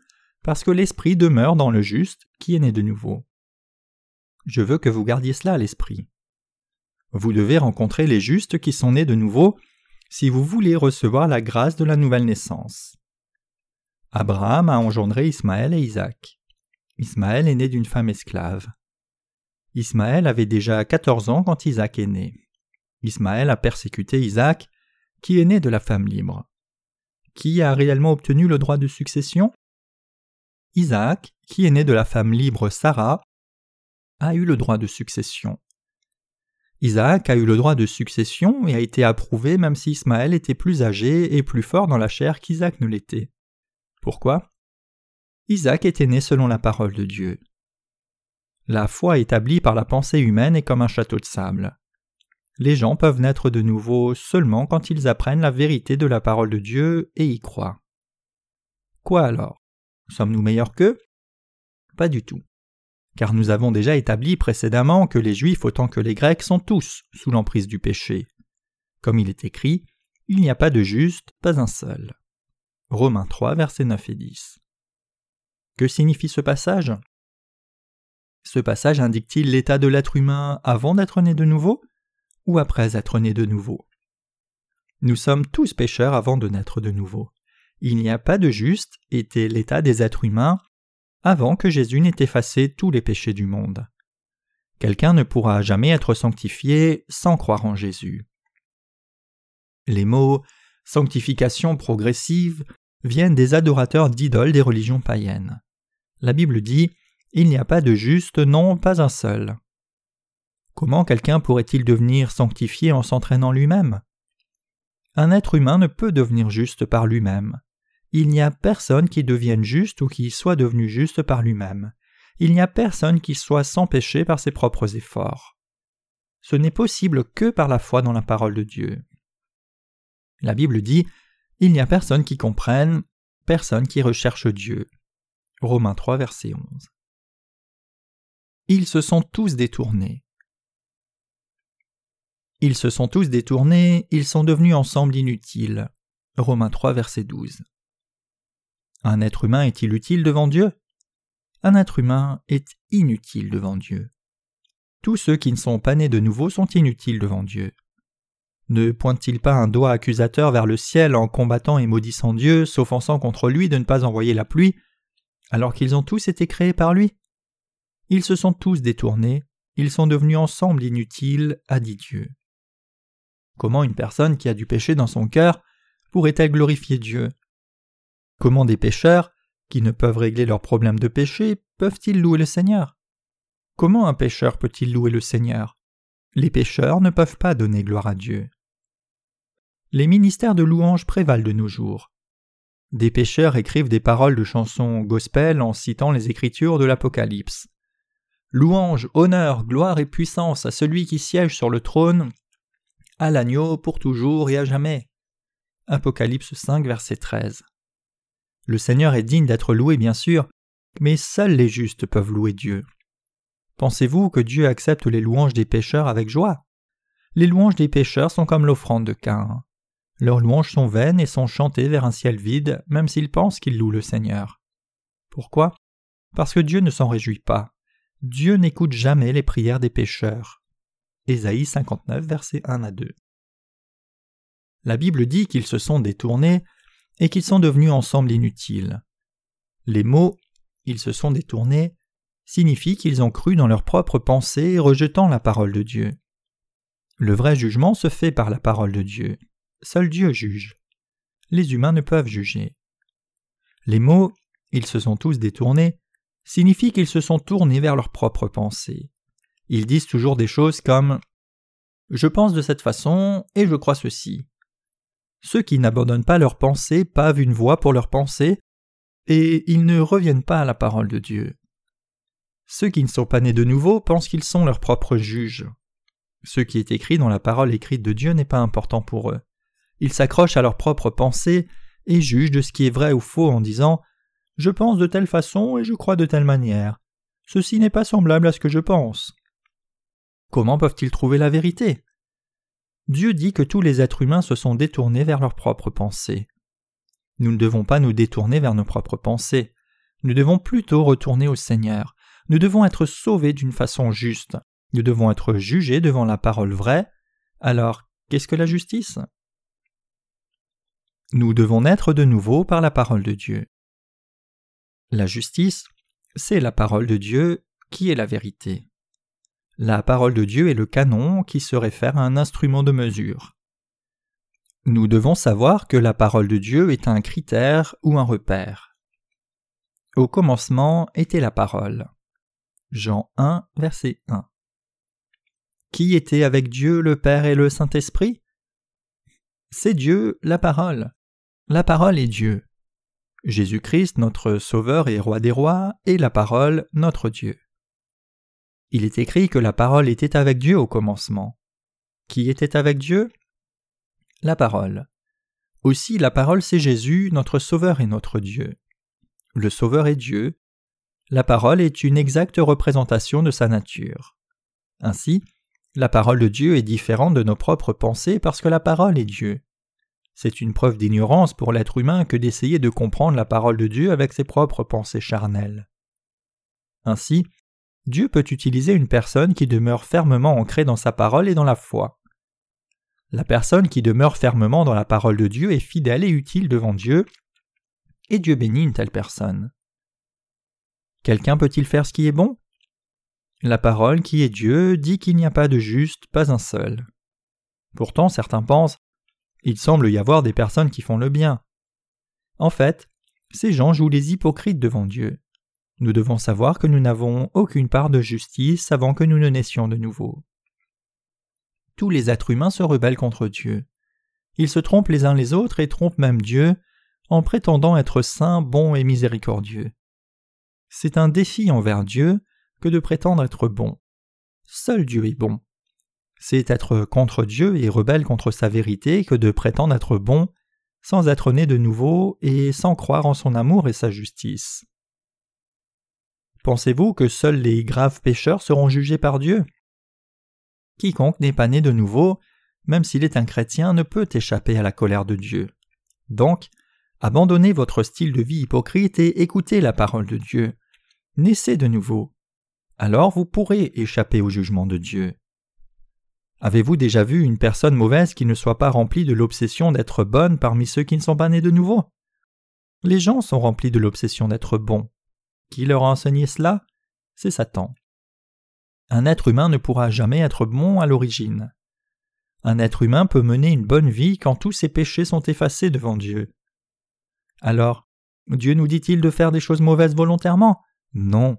parce que l'Esprit demeure dans le juste qui est né de nouveau. Je veux que vous gardiez cela à l'esprit. Vous devez rencontrer les justes qui sont nés de nouveau si vous voulez recevoir la grâce de la nouvelle naissance. Abraham a engendré Ismaël et Isaac. Ismaël est né d'une femme esclave. Ismaël avait déjà quatorze ans quand Isaac est né. Ismaël a persécuté Isaac, qui est né de la femme libre. Qui a réellement obtenu le droit de succession? Isaac, qui est né de la femme libre Sarah, a eu le droit de succession. Isaac a eu le droit de succession et a été approuvé même si Ismaël était plus âgé et plus fort dans la chair qu'Isaac ne l'était. Pourquoi? Isaac était né selon la parole de Dieu. La foi établie par la pensée humaine est comme un château de sable. Les gens peuvent naître de nouveau seulement quand ils apprennent la vérité de la parole de Dieu et y croient. Quoi alors? Sommes-nous meilleurs qu'eux? Pas du tout. Car nous avons déjà établi précédemment que les Juifs autant que les Grecs sont tous sous l'emprise du péché. Comme il est écrit, il n'y a pas de juste, pas un seul. Romains 3, versets 9 et 10. Que signifie ce passage? Ce passage indique-t-il l'état de l'être humain avant d'être né de nouveau ou après être né de nouveau? Nous sommes tous pécheurs avant de naître de nouveau. Il n'y a pas de juste était l'état des êtres humains avant que Jésus n'ait effacé tous les péchés du monde. Quelqu'un ne pourra jamais être sanctifié sans croire en Jésus. Les mots sanctification progressive viennent des adorateurs d'idoles des religions païennes. La Bible dit Il n'y a pas de juste, non, pas un seul. Comment quelqu'un pourrait-il devenir sanctifié en s'entraînant lui-même? Un être humain ne peut devenir juste par lui-même. Il n'y a personne qui devienne juste ou qui soit devenu juste par lui-même. Il n'y a personne qui soit sans péché par ses propres efforts. Ce n'est possible que par la foi dans la parole de Dieu. La Bible dit Il n'y a personne qui comprenne, personne qui recherche Dieu. Romains 3, verset 11. Ils se sont tous détournés. Ils se sont tous détournés, ils sont devenus ensemble inutiles. Romains 3, verset 12. Un être humain est-il utile devant Dieu? Un être humain est inutile devant Dieu. Tous ceux qui ne sont pas nés de nouveau sont inutiles devant Dieu. Ne pointe-t-il pas un doigt accusateur vers le ciel en combattant et maudissant Dieu, s'offensant contre lui de ne pas envoyer la pluie, alors qu'ils ont tous été créés par lui? Ils se sont tous détournés, ils sont devenus ensemble inutiles, a dit Dieu. Comment une personne qui a du péché dans son cœur pourrait-elle glorifier Dieu? Comment des pécheurs, qui ne peuvent régler leurs problèmes de péché, peuvent-ils louer le Seigneur? Comment un pécheur peut-il louer le Seigneur? Les pécheurs ne peuvent pas donner gloire à Dieu. Les ministères de louange prévalent de nos jours. Des pécheurs écrivent des paroles de chansons gospel en citant les écritures de l'Apocalypse. Louange, honneur, gloire et puissance à celui qui siège sur le trône à l'agneau pour toujours et à jamais. Apocalypse 5, verset 13. Le Seigneur est digne d'être loué, bien sûr, mais seuls les justes peuvent louer Dieu. Pensez-vous que Dieu accepte les louanges des pécheurs avec joie? Les louanges des pécheurs sont comme l'offrande de Cain. Leurs louanges sont vaines et sont chantées vers un ciel vide, même s'ils pensent qu'ils louent le Seigneur. Pourquoi? Parce que Dieu ne s'en réjouit pas. Dieu n'écoute jamais les prières des pécheurs. Ésaïe 59, versets 1 à 2. La Bible dit qu'ils se sont détournés et qu'ils sont devenus ensemble inutiles. Les mots ils se sont détournés signifient qu'ils ont cru dans leurs propres pensées, rejetant la parole de Dieu. Le vrai jugement se fait par la parole de Dieu. Seul Dieu juge. Les humains ne peuvent juger. Les mots ils se sont tous détournés signifie qu'ils se sont tournés vers leurs propres pensées. Ils disent toujours des choses comme Je pense de cette façon et je crois ceci. Ceux qui n'abandonnent pas leurs pensées pavent une voie pour leurs pensées et ils ne reviennent pas à la parole de Dieu. Ceux qui ne sont pas nés de nouveau pensent qu'ils sont leurs propres juges. Ce qui est écrit dans la parole écrite de Dieu n'est pas important pour eux. Ils s'accrochent à leurs propres pensées et jugent de ce qui est vrai ou faux en disant Je pense de telle façon et je crois de telle manière. Ceci n'est pas semblable à ce que je pense. Comment peuvent-ils trouver la vérité? Dieu dit que tous les êtres humains se sont détournés vers leurs propres pensées. Nous ne devons pas nous détourner vers nos propres pensées. Nous devons plutôt retourner au Seigneur. Nous devons être sauvés d'une façon juste. Nous devons être jugés devant la parole vraie. Alors, qu'est-ce que la justice? Nous devons naître de nouveau par la parole de Dieu. La justice, c'est la parole de Dieu qui est la vérité. La parole de Dieu est le canon qui se réfère à un instrument de mesure. Nous devons savoir que la parole de Dieu est un critère ou un repère. Au commencement était la parole. Jean 1, verset 1. Qui était avec Dieu le Père et le Saint-Esprit? C'est Dieu, la parole. La parole est Dieu. Jésus-Christ, notre Sauveur et Roi des rois, est la parole, notre Dieu. Il est écrit que la parole était avec Dieu au commencement. Qui était avec Dieu? La parole. Aussi la parole c'est Jésus, notre Sauveur et notre Dieu. Le Sauveur est Dieu. La parole est une exacte représentation de sa nature. Ainsi, la parole de Dieu est différente de nos propres pensées parce que la parole est Dieu. C'est une preuve d'ignorance pour l'être humain que d'essayer de comprendre la parole de Dieu avec ses propres pensées charnelles. Ainsi, Dieu peut utiliser une personne qui demeure fermement ancrée dans sa parole et dans la foi. La personne qui demeure fermement dans la parole de Dieu est fidèle et utile devant Dieu, et Dieu bénit une telle personne. Quelqu'un peut-il faire ce qui est bon? La parole qui est Dieu dit qu'il n'y a pas de juste, pas un seul. Pourtant certains pensent il semble y avoir des personnes qui font le bien. En fait, ces gens jouent les hypocrites devant Dieu. Nous devons savoir que nous n'avons aucune part de justice avant que nous ne naissions de nouveau. Tous les êtres humains se rebellent contre Dieu. Ils se trompent les uns les autres et trompent même Dieu en prétendant être saints, bons et miséricordieux. C'est un défi envers Dieu que de prétendre être bon. Seul Dieu est bon. C'est être contre Dieu et rebelle contre sa vérité que de prétendre être bon sans être né de nouveau et sans croire en son amour et sa justice. Pensez-vous que seuls les graves pécheurs seront jugés par Dieu? Quiconque n'est pas né de nouveau, même s'il est un chrétien, ne peut échapper à la colère de Dieu. Donc, abandonnez votre style de vie hypocrite et écoutez la parole de Dieu. Naissez de nouveau. Alors vous pourrez échapper au jugement de Dieu. Avez-vous déjà vu une personne mauvaise qui ne soit pas remplie de l'obsession d'être bonne parmi ceux qui ne sont pas nés de nouveau? Les gens sont remplis de l'obsession d'être bons. Qui leur a enseigné cela? C'est Satan. Un être humain ne pourra jamais être bon à l'origine. Un être humain peut mener une bonne vie quand tous ses péchés sont effacés devant Dieu. Alors, Dieu nous dit-il de faire des choses mauvaises volontairement? Non.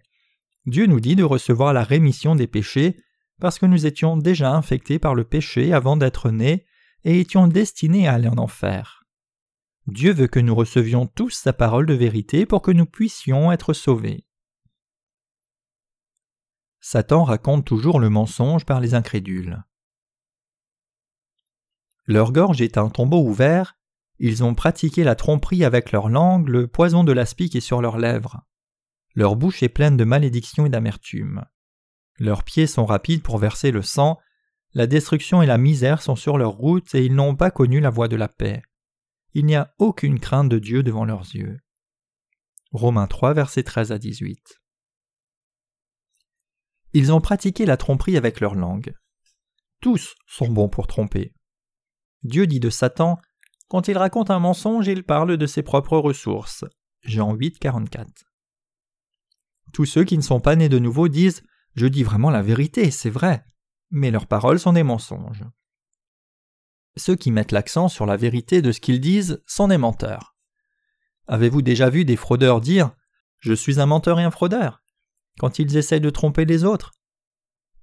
Dieu nous dit de recevoir la rémission des péchés parce que nous étions déjà infectés par le péché avant d'être nés et étions destinés à aller en enfer. Dieu veut que nous recevions tous sa parole de vérité pour que nous puissions être sauvés. Satan raconte toujours le mensonge par les incrédules. Leur gorge est un tombeau ouvert, ils ont pratiqué la tromperie avec leur langue, le poison de l'aspic est sur leurs lèvres. Leur bouche est pleine de malédiction et d'amertume. Leurs pieds sont rapides pour verser le sang, la destruction et la misère sont sur leur route et ils n'ont pas connu la voie de la paix il n'y a aucune crainte de Dieu devant leurs yeux. Romains 3, versets 13 à 18. Ils ont pratiqué la tromperie avec leur langue. Tous sont bons pour tromper. Dieu dit de Satan quand il raconte un mensonge, il parle de ses propres ressources. Jean 8, 44. Tous ceux qui ne sont pas nés de nouveau disent Je dis vraiment la vérité, c'est vrai, mais leurs paroles sont des mensonges. Ceux qui mettent l'accent sur la vérité de ce qu'ils disent sont des menteurs. Avez-vous déjà vu des fraudeurs dire Je suis un menteur et un fraudeur quand ils essaient de tromper les autres?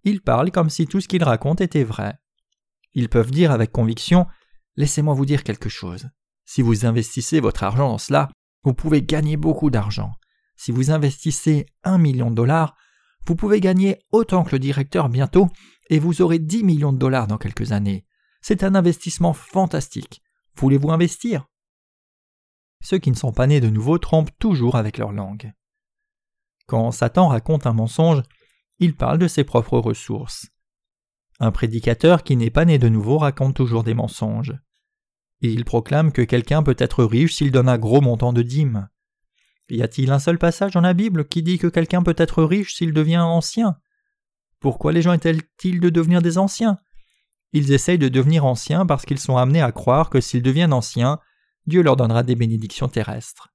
Ils parlent comme si tout ce qu'ils racontent était vrai. Ils peuvent dire avec conviction Laissez-moi vous dire quelque chose. Si vous investissez votre argent dans cela, vous pouvez gagner beaucoup d'argent. Si vous investissez un million de dollars, vous pouvez gagner autant que le directeur bientôt et vous aurez 10 millions de dollars dans quelques années. C'est un investissement fantastique. Voulez-vous investir? Ceux qui ne sont pas nés de nouveau trompent toujours avec leur langue. Quand Satan raconte un mensonge, il parle de ses propres ressources. Un prédicateur qui n'est pas né de nouveau raconte toujours des mensonges. Il proclame que quelqu'un peut être riche s'il donne un gros montant de dîmes. Y a-t-il un seul passage dans la Bible qui dit que quelqu'un peut être riche s'il devient ancien? Pourquoi les gens essaient-ils de devenir des anciens? Ils essayent de devenir anciens parce qu'ils sont amenés à croire que s'ils deviennent anciens, Dieu leur donnera des bénédictions terrestres.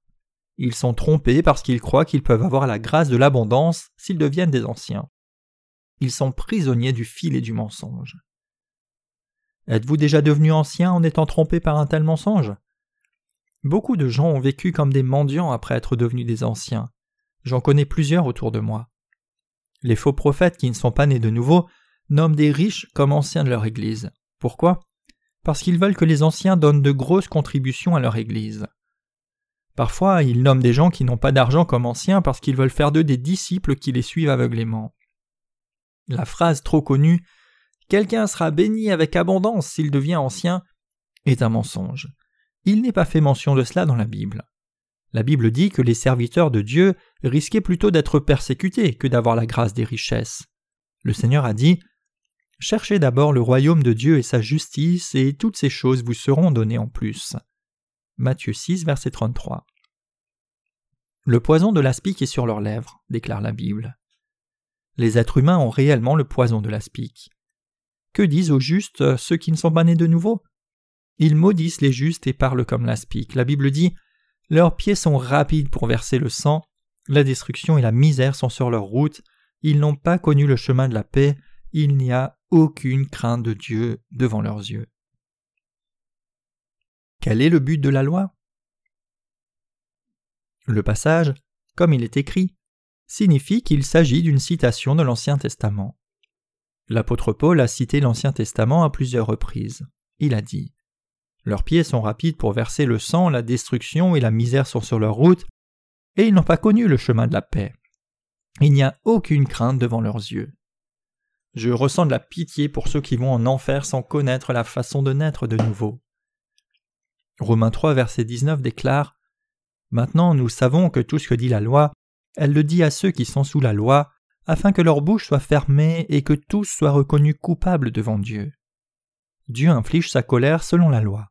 Ils sont trompés parce qu'ils croient qu'ils peuvent avoir la grâce de l'abondance s'ils deviennent des anciens. Ils sont prisonniers du fil et du mensonge. Êtes-vous déjà devenu ancien en étant trompé par un tel mensonge? Beaucoup de gens ont vécu comme des mendiants après être devenus des anciens. J'en connais plusieurs autour de moi. Les faux prophètes qui ne sont pas nés de nouveau nomment des riches comme anciens de leur Église. Pourquoi? Parce qu'ils veulent que les anciens donnent de grosses contributions à leur Église. Parfois, ils nomment des gens qui n'ont pas d'argent comme anciens parce qu'ils veulent faire d'eux des disciples qui les suivent aveuglément. La phrase trop connue Quelqu'un sera béni avec abondance s'il devient ancien est un mensonge. Il n'est pas fait mention de cela dans la Bible. La Bible dit que les serviteurs de Dieu risquaient plutôt d'être persécutés que d'avoir la grâce des richesses. Le Seigneur a dit Cherchez d'abord le royaume de Dieu et sa justice, et toutes ces choses vous seront données en plus. Matthieu 6, verset 33. Le poison de l'aspic est sur leurs lèvres, déclare la Bible. Les êtres humains ont réellement le poison de l'aspic. Que disent aux justes ceux qui ne sont pas nés de nouveau? Ils maudissent les justes et parlent comme l'aspic. La Bible dit Leurs pieds sont rapides pour verser le sang, la destruction et la misère sont sur leur route, ils n'ont pas connu le chemin de la paix, il n'y a aucune crainte de Dieu devant leurs yeux. Quel est le but de la loi? Le passage, comme il est écrit, signifie qu'il s'agit d'une citation de l'Ancien Testament. L'apôtre Paul a cité l'Ancien Testament à plusieurs reprises. Il a dit Leurs pieds sont rapides pour verser le sang, la destruction et la misère sont sur leur route, et ils n'ont pas connu le chemin de la paix. Il n'y a aucune crainte devant leurs yeux. Je ressens de la pitié pour ceux qui vont en enfer sans connaître la façon de naître de nouveau. Romains 3, verset 19 déclare Maintenant nous savons que tout ce que dit la loi, elle le dit à ceux qui sont sous la loi, afin que leur bouche soit fermée et que tous soient reconnus coupables devant Dieu. Dieu inflige sa colère selon la loi.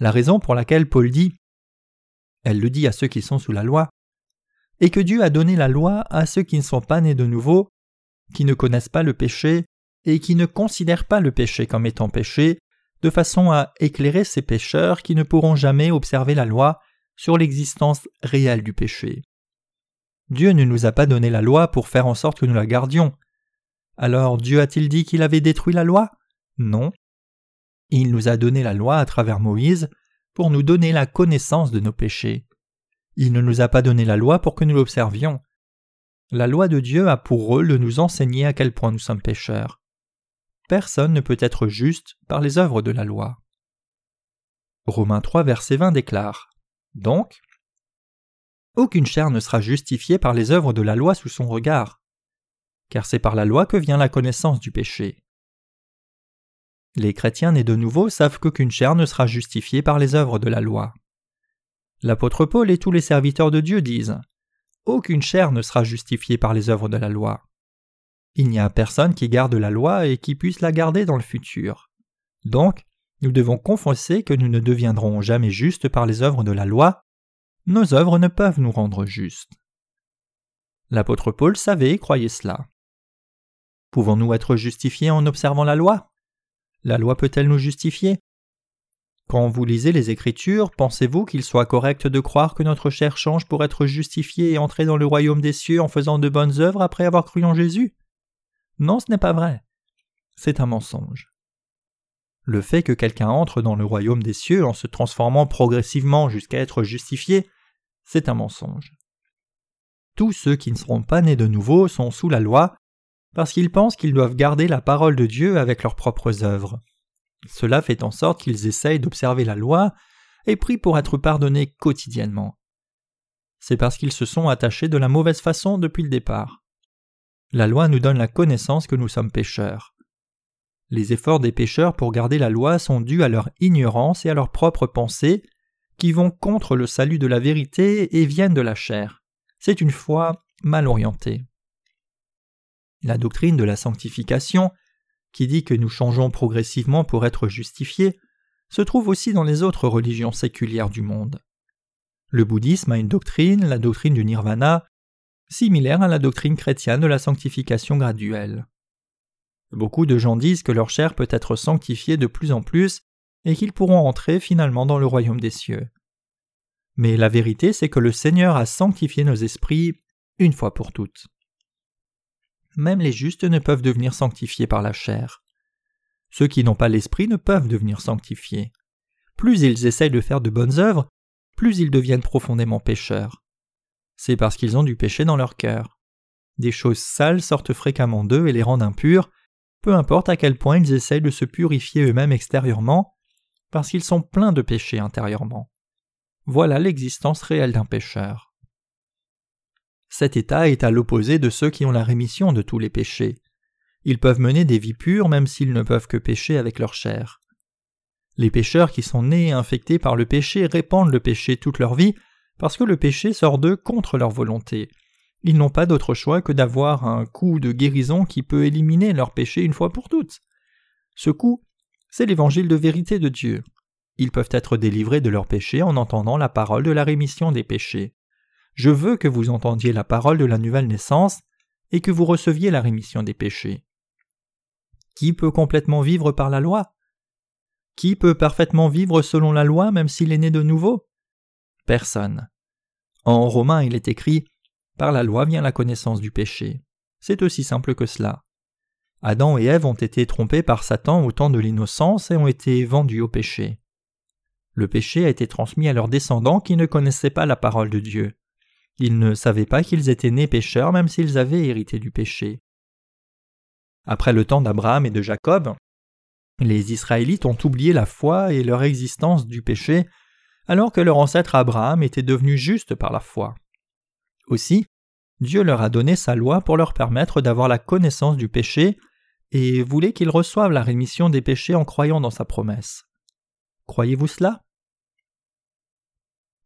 La raison pour laquelle Paul dit Elle le dit à ceux qui sont sous la loi, est que Dieu a donné la loi à ceux qui ne sont pas nés de nouveau, qui ne connaissent pas le péché et qui ne considèrent pas le péché comme étant péché, de façon à éclairer ces pécheurs qui ne pourront jamais observer la loi sur l'existence réelle du péché. Dieu ne nous a pas donné la loi pour faire en sorte que nous la gardions. Alors Dieu a-t-il dit qu'il avait détruit la loi? Non. Il nous a donné la loi à travers Moïse pour nous donner la connaissance de nos péchés. Il ne nous a pas donné la loi pour que nous l'observions. La loi de Dieu a pour rôle de nous enseigner à quel point nous sommes pécheurs personne ne peut être juste par les œuvres de la loi. Romains 3, verset 20 déclare Donc, aucune chair ne sera justifiée par les œuvres de la loi sous son regard, car c'est par la loi que vient la connaissance du péché. Les chrétiens nés de nouveau savent qu'aucune chair ne sera justifiée par les œuvres de la loi. L'apôtre Paul et tous les serviteurs de Dieu disent Aucune chair ne sera justifiée par les œuvres de la loi. Il n'y a personne qui garde la loi et qui puisse la garder dans le futur. Donc, nous devons confesser que nous ne deviendrons jamais justes par les œuvres de la loi. Nos œuvres ne peuvent nous rendre justes. L'apôtre Paul savait et croyait cela. Pouvons-nous être justifiés en observant la loi? La loi peut-elle nous justifier? Quand vous lisez les Écritures, pensez-vous qu'il soit correct de croire que notre chair change pour être justifiée et entrer dans le royaume des cieux en faisant de bonnes œuvres après avoir cru en Jésus? Non, ce n'est pas vrai. C'est un mensonge. Le fait que quelqu'un entre dans le royaume des cieux en se transformant progressivement jusqu'à être justifié, c'est un mensonge. tous ceux qui ne seront pas nés de nouveau sont sous la loi, parce qu'ils pensent qu'ils doivent garder la parole de Dieu avec leurs propres œuvres. Cela fait en sorte qu'ils essayent d'observer la loi et prient pour être pardonnés quotidiennement. C'est parce qu'ils se sont attachés de la mauvaise façon depuis le départ. La loi nous donne la connaissance que nous sommes pécheurs. Les efforts des pécheurs pour garder la loi sont dus à leur ignorance et à leurs propres pensées, qui vont contre le salut de la vérité et viennent de la chair c'est une foi mal orientée. La doctrine de la sanctification, qui dit que nous changeons progressivement pour être justifiés, se trouve aussi dans les autres religions séculières du monde. Le bouddhisme a une doctrine, la doctrine du nirvana, similaire à la doctrine chrétienne de la sanctification graduelle. Beaucoup de gens disent que leur chair peut être sanctifiée de plus en plus et qu'ils pourront entrer finalement dans le royaume des cieux. Mais la vérité, c'est que le Seigneur a sanctifié nos esprits une fois pour toutes. Même les justes ne peuvent devenir sanctifiés par la chair. Ceux qui n'ont pas l'esprit ne peuvent devenir sanctifiés. Plus ils essayent de faire de bonnes œuvres, plus ils deviennent profondément pécheurs. C'est parce qu'ils ont du péché dans leur cœur. Des choses sales sortent fréquemment d'eux et les rendent impurs, peu importe à quel point ils essayent de se purifier eux-mêmes extérieurement, parce qu'ils sont pleins de péchés intérieurement. Voilà l'existence réelle d'un pécheur. Cet état est à l'opposé de ceux qui ont la rémission de tous les péchés. Ils peuvent mener des vies pures même s'ils ne peuvent que pécher avec leur chair. Les pécheurs qui sont nés et infectés par le péché répandent le péché toute leur vie parce que le péché sort d'eux contre leur volonté. Ils n'ont pas d'autre choix que d'avoir un coup de guérison qui peut éliminer leur péché une fois pour toutes. Ce coup, c'est l'évangile de vérité de Dieu. Ils peuvent être délivrés de leurs péchés en entendant la parole de la rémission des péchés. Je veux que vous entendiez la parole de la nouvelle naissance et que vous receviez la rémission des péchés. Qui peut complètement vivre par la loi? Qui peut parfaitement vivre selon la loi même s'il est né de nouveau? Personne. En Romain il est écrit Par la loi vient la connaissance du péché. C'est aussi simple que cela. Adam et Ève ont été trompés par Satan au temps de l'innocence et ont été vendus au péché. Le péché a été transmis à leurs descendants qui ne connaissaient pas la parole de Dieu. Ils ne savaient pas qu'ils étaient nés pécheurs même s'ils avaient hérité du péché. Après le temps d'Abraham et de Jacob, les Israélites ont oublié la foi et leur existence du péché, alors que leur ancêtre Abraham était devenu juste par la foi. Aussi, Dieu leur a donné sa loi pour leur permettre d'avoir la connaissance du péché et voulait qu'ils reçoivent la rémission des péchés en croyant dans sa promesse. Croyez-vous cela?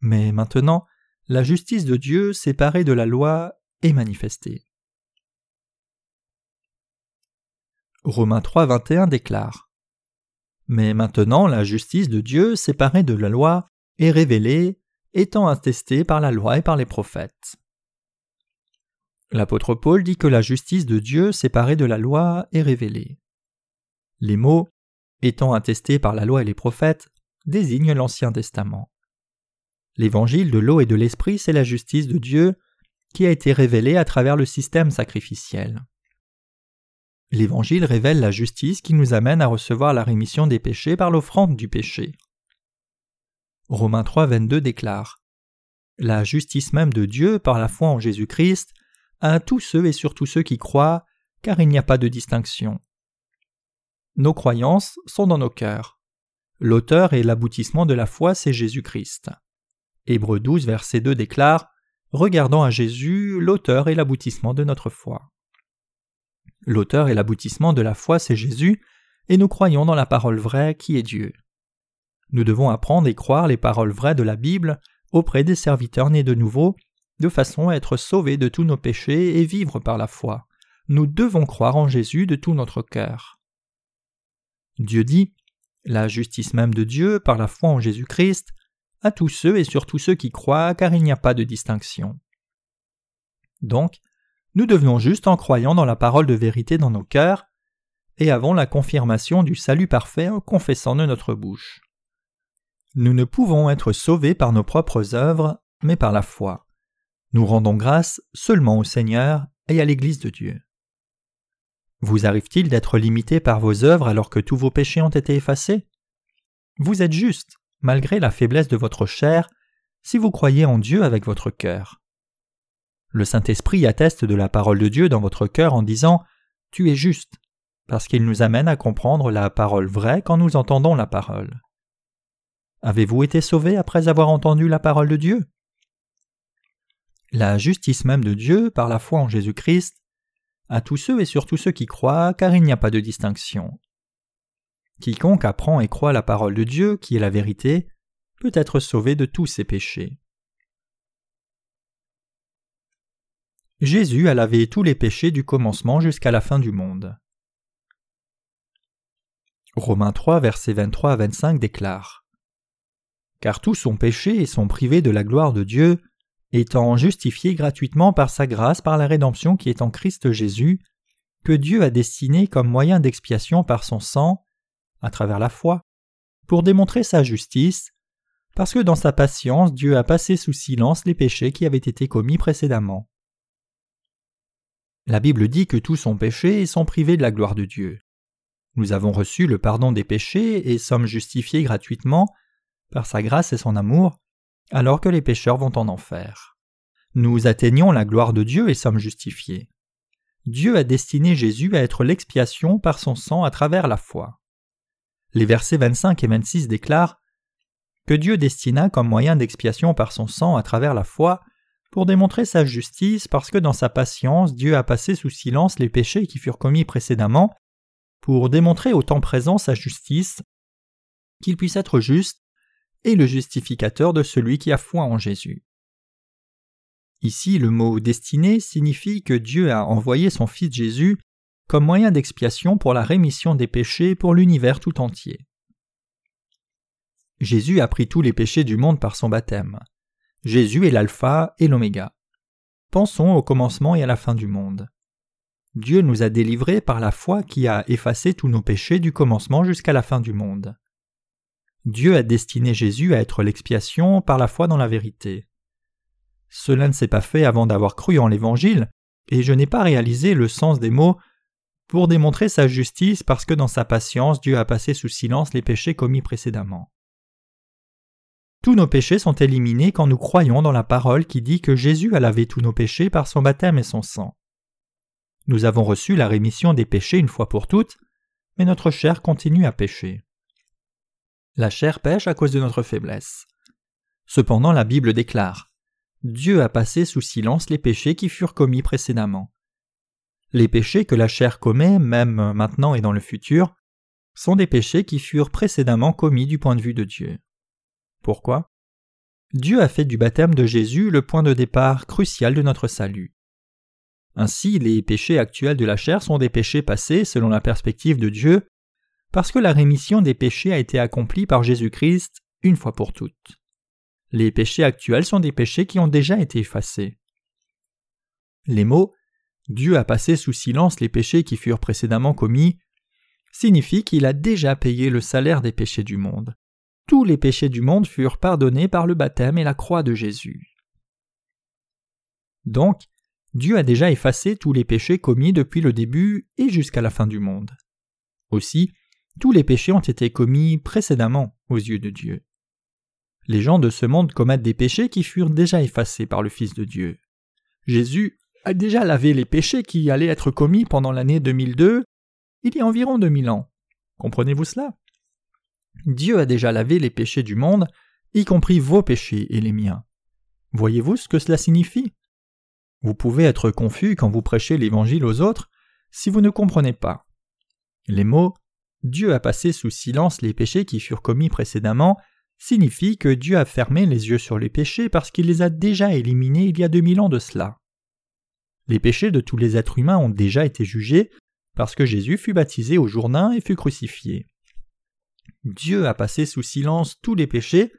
Mais maintenant, la justice de Dieu séparée de la loi est manifestée. Romains 3, 21 déclare Mais maintenant, la justice de Dieu séparée de la loi est révélée, étant attestée par la loi et par les prophètes. L'apôtre Paul dit que la justice de Dieu séparée de la loi est révélée. Les mots étant attestés par la loi et les prophètes désignent l'Ancien Testament. L'évangile de l'eau et de l'esprit, c'est la justice de Dieu qui a été révélée à travers le système sacrificiel. L'évangile révèle la justice qui nous amène à recevoir la rémission des péchés par l'offrande du péché. Romains 3, 22 déclare La justice même de Dieu par la foi en Jésus-Christ à tous ceux et surtout ceux qui croient, car il n'y a pas de distinction. Nos croyances sont dans nos cœurs. L'auteur et l'aboutissement de la foi, c'est Jésus-Christ. Hébreux 12, verset 2 déclare Regardons à Jésus, l'auteur et l'aboutissement de notre foi. L'auteur et l'aboutissement de la foi, c'est Jésus, et nous croyons dans la parole vraie qui est Dieu. Nous devons apprendre et croire les paroles vraies de la Bible auprès des serviteurs nés de nouveau, de façon à être sauvés de tous nos péchés et vivre par la foi. Nous devons croire en Jésus de tout notre cœur. Dieu dit La justice même de Dieu par la foi en Jésus-Christ à tous ceux et surtout ceux qui croient, car il n'y a pas de distinction. Donc, nous devenons juste en croyant dans la parole de vérité dans nos cœurs, et avons la confirmation du salut parfait en confessant de notre bouche. Nous ne pouvons être sauvés par nos propres œuvres, mais par la foi. Nous rendons grâce seulement au Seigneur et à l'Église de Dieu. Vous arrive-t-il d'être limité par vos œuvres alors que tous vos péchés ont été effacés? Vous êtes juste, malgré la faiblesse de votre chair, si vous croyez en Dieu avec votre cœur. Le Saint-Esprit atteste de la parole de Dieu dans votre cœur en disant Tu es juste, parce qu'il nous amène à comprendre la parole vraie quand nous entendons la parole. Avez-vous été sauvé après avoir entendu la parole de Dieu? La justice même de Dieu, par la foi en Jésus-Christ, à tous ceux et surtout ceux qui croient, car il n'y a pas de distinction. Quiconque apprend et croit la parole de Dieu, qui est la vérité, peut être sauvé de tous ses péchés. Jésus a lavé tous les péchés du commencement jusqu'à la fin du monde. Romains 3, versets 23 à 25 déclare Car tous sont péchés et sont privés de la gloire de Dieu, étant justifiés gratuitement par sa grâce par la rédemption qui est en Christ Jésus, que Dieu a destiné comme moyen d'expiation par son sang, à travers la foi, pour démontrer sa justice, parce que dans sa patience Dieu a passé sous silence les péchés qui avaient été commis précédemment. La Bible dit que tous sont péchés et sont privés de la gloire de Dieu. Nous avons reçu le pardon des péchés et sommes justifiés gratuitement par sa grâce et son amour, alors que les pécheurs vont en enfer. Nous atteignons la gloire de Dieu et sommes justifiés. Dieu a destiné Jésus à être l'expiation par son sang à travers la foi. Les versets 25 et 26 déclarent que Dieu destina comme moyen d'expiation par son sang à travers la foi pour démontrer sa justice parce que dans sa patience Dieu a passé sous silence les péchés qui furent commis précédemment, pour démontrer au temps présent sa justice, qu'il puisse être juste et le justificateur de celui qui a foi en Jésus. Ici, le mot destiné signifie que Dieu a envoyé son Fils Jésus comme moyen d'expiation pour la rémission des péchés pour l'univers tout entier. Jésus a pris tous les péchés du monde par son baptême. Jésus est l'alpha et l'oméga. Pensons au commencement et à la fin du monde. Dieu nous a délivrés par la foi qui a effacé tous nos péchés du commencement jusqu'à la fin du monde. Dieu a destiné Jésus à être l'expiation par la foi dans la vérité. Cela ne s'est pas fait avant d'avoir cru en l'Évangile, et je n'ai pas réalisé le sens des mots pour démontrer sa justice parce que dans sa patience Dieu a passé sous silence les péchés commis précédemment. Tous nos péchés sont éliminés quand nous croyons dans la parole qui dit que Jésus a lavé tous nos péchés par son baptême et son sang. Nous avons reçu la rémission des péchés une fois pour toutes, mais notre chair continue à pécher. La chair pêche à cause de notre faiblesse. Cependant la Bible déclare Dieu a passé sous silence les péchés qui furent commis précédemment. Les péchés que la chair commet, même maintenant et dans le futur, sont des péchés qui furent précédemment commis du point de vue de Dieu. Pourquoi? Dieu a fait du baptême de Jésus le point de départ crucial de notre salut. Ainsi, les péchés actuels de la chair sont des péchés passés selon la perspective de Dieu, parce que la rémission des péchés a été accomplie par Jésus-Christ une fois pour toutes. Les péchés actuels sont des péchés qui ont déjà été effacés. Les mots Dieu a passé sous silence les péchés qui furent précédemment commis signifient qu'il a déjà payé le salaire des péchés du monde tous les péchés du monde furent pardonnés par le baptême et la croix de Jésus. Donc, Dieu a déjà effacé tous les péchés commis depuis le début et jusqu'à la fin du monde. Aussi, tous les péchés ont été commis précédemment aux yeux de Dieu. Les gens de ce monde commettent des péchés qui furent déjà effacés par le Fils de Dieu. Jésus a déjà lavé les péchés qui allaient être commis pendant l'année 2002, il y a environ 2000 ans. Comprenez-vous cela? Dieu a déjà lavé les péchés du monde, y compris vos péchés et les miens. Voyez-vous ce que cela signifie? Vous pouvez être confus quand vous prêchez l'Évangile aux autres si vous ne comprenez pas. Les mots Dieu a passé sous silence les péchés qui furent commis précédemment signifient que Dieu a fermé les yeux sur les péchés parce qu'il les a déjà éliminés il y a deux mille ans de cela. Les péchés de tous les êtres humains ont déjà été jugés parce que Jésus fut baptisé au Jourdain et fut crucifié. Dieu a passé sous silence tous les péchés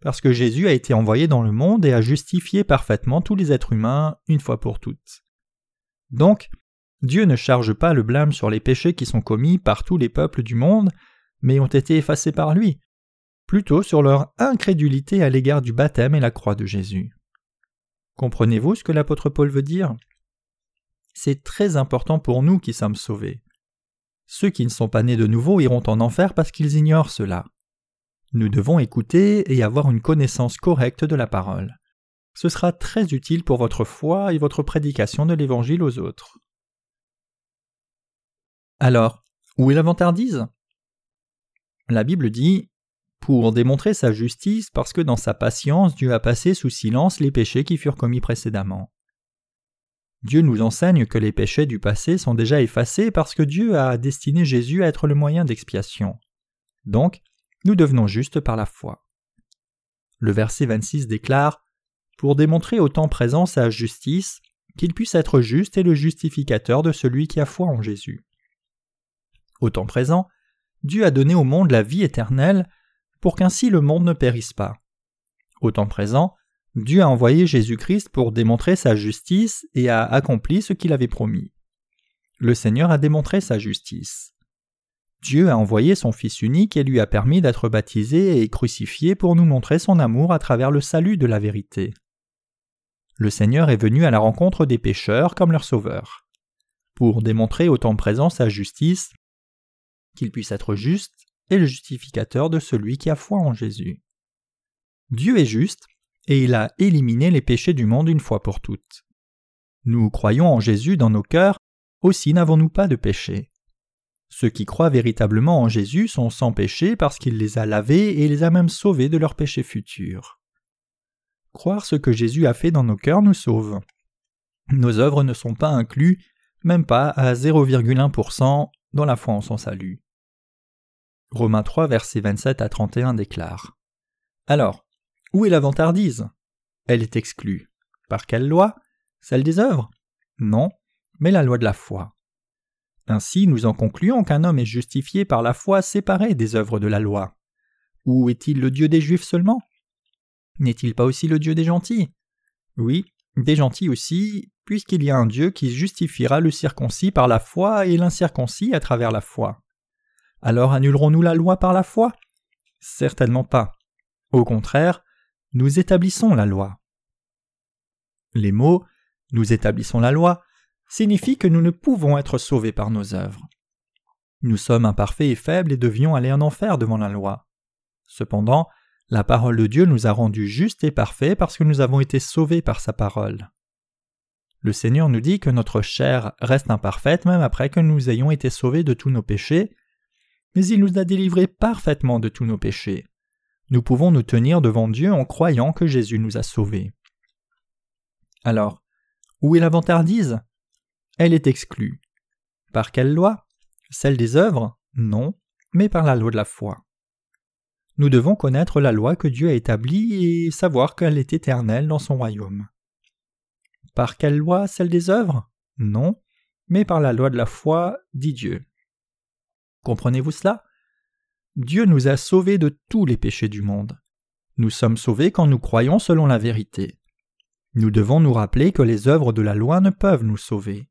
parce que Jésus a été envoyé dans le monde et a justifié parfaitement tous les êtres humains une fois pour toutes. Donc, Dieu ne charge pas le blâme sur les péchés qui sont commis par tous les peuples du monde, mais ont été effacés par lui, plutôt sur leur incrédulité à l'égard du baptême et la croix de Jésus. Comprenez-vous ce que l'apôtre Paul veut dire? C'est très important pour nous qui sommes sauvés. Ceux qui ne sont pas nés de nouveau iront en enfer parce qu'ils ignorent cela. Nous devons écouter et avoir une connaissance correcte de la parole. ce sera très utile pour votre foi et votre prédication de l'Évangile aux autres. Alors, où est la vantardise? La Bible dit pour démontrer sa justice parce que dans sa patience Dieu a passé sous silence les péchés qui furent commis précédemment. Dieu nous enseigne que les péchés du passé sont déjà effacés parce que Dieu a destiné Jésus à être le moyen d'expiation. Donc, nous devenons justes par la foi. Le verset 26 déclare Pour démontrer au temps présent sa justice, qu'il puisse être juste et le justificateur de celui qui a foi en Jésus. Au temps présent, Dieu a donné au monde la vie éternelle pour qu'ainsi le monde ne périsse pas. Au temps présent, Dieu a envoyé Jésus-Christ pour démontrer sa justice et a accompli ce qu'il avait promis. Le Seigneur a démontré sa justice. Dieu a envoyé son Fils unique et lui a permis d'être baptisé et crucifié pour nous montrer son amour à travers le salut de la vérité. Le Seigneur est venu à la rencontre des pécheurs comme leur sauveur. Pour démontrer au temps présent sa justice, qu'il puisse être juste et le justificateur de celui qui a foi en Jésus. Dieu est juste et il a éliminé les péchés du monde une fois pour toutes. Nous croyons en Jésus dans nos cœurs, aussi n'avons-nous pas de péché. Ceux qui croient véritablement en Jésus sont sans péché parce qu'il les a lavés et les a même sauvés de leurs péchés futurs. Croire ce que Jésus a fait dans nos cœurs nous sauve. Nos œuvres ne sont pas inclus, même pas à 0,1% dans la foi en son salut. Romains 3, versets 27 à 31 déclare Alors, où est la vantardise? Elle est exclue. Par quelle loi? Celle des œuvres? Non, mais la loi de la foi. Ainsi, nous en concluons qu'un homme est justifié par la foi séparée des œuvres de la loi. Où est-il le Dieu des Juifs seulement? N'est-il pas aussi le Dieu des gentils? Oui, des gentils aussi, puisqu'il y a un Dieu qui justifiera le circoncis par la foi et l'incirconcis à travers la foi. Alors annulerons-nous la loi par la foi? Certainement pas. Au contraire, nous établissons la loi. Les mots nous établissons la loi signifient que nous ne pouvons être sauvés par nos œuvres. Nous sommes imparfaits et faibles et devions aller en enfer devant la loi. Cependant, la parole de Dieu nous a rendus justes et parfaits parce que nous avons été sauvés par sa parole. Le Seigneur nous dit que notre chair reste imparfaite même après que nous ayons été sauvés de tous nos péchés, mais il nous a délivrés parfaitement de tous nos péchés nous pouvons nous tenir devant Dieu en croyant que Jésus nous a sauvés. Alors, où est la vantardise? Elle est exclue. Par quelle loi? Celle des œuvres? Non, mais par la loi de la foi. Nous devons connaître la loi que Dieu a établie et savoir qu'elle est éternelle dans son royaume. Par quelle loi? Celle des œuvres? Non, mais par la loi de la foi, dit Dieu. Comprenez-vous cela? Dieu nous a sauvés de tous les péchés du monde. Nous sommes sauvés quand nous croyons selon la vérité. Nous devons nous rappeler que les œuvres de la loi ne peuvent nous sauver.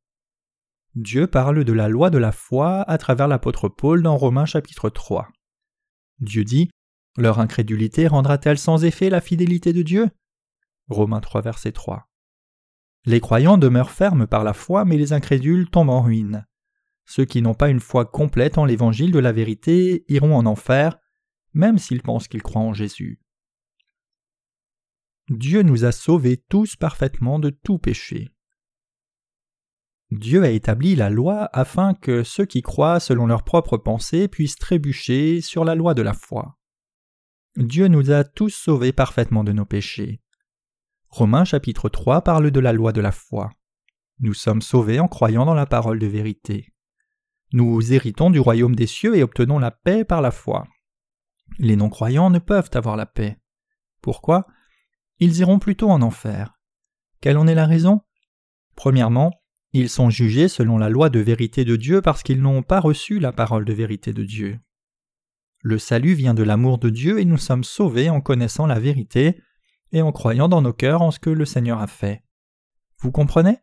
Dieu parle de la loi de la foi à travers l'apôtre Paul dans Romains chapitre 3. Dieu dit Leur incrédulité rendra-t-elle sans effet la fidélité de Dieu? Romains 3 verset 3. Les croyants demeurent fermes par la foi, mais les incrédules tombent en ruine. Ceux qui n'ont pas une foi complète en l'évangile de la vérité iront en enfer, même s'ils pensent qu'ils croient en Jésus. Dieu nous a sauvés tous parfaitement de tout péché. Dieu a établi la loi afin que ceux qui croient selon leurs propres pensées puissent trébucher sur la loi de la foi. Dieu nous a tous sauvés parfaitement de nos péchés. Romains chapitre 3 parle de la loi de la foi. Nous sommes sauvés en croyant dans la parole de vérité. Nous héritons du royaume des cieux et obtenons la paix par la foi. Les non-croyants ne peuvent avoir la paix. Pourquoi? Ils iront plutôt en enfer. Quelle en est la raison? Premièrement, ils sont jugés selon la loi de vérité de Dieu parce qu'ils n'ont pas reçu la parole de vérité de Dieu. Le salut vient de l'amour de Dieu et nous sommes sauvés en connaissant la vérité et en croyant dans nos cœurs en ce que le Seigneur a fait. Vous comprenez?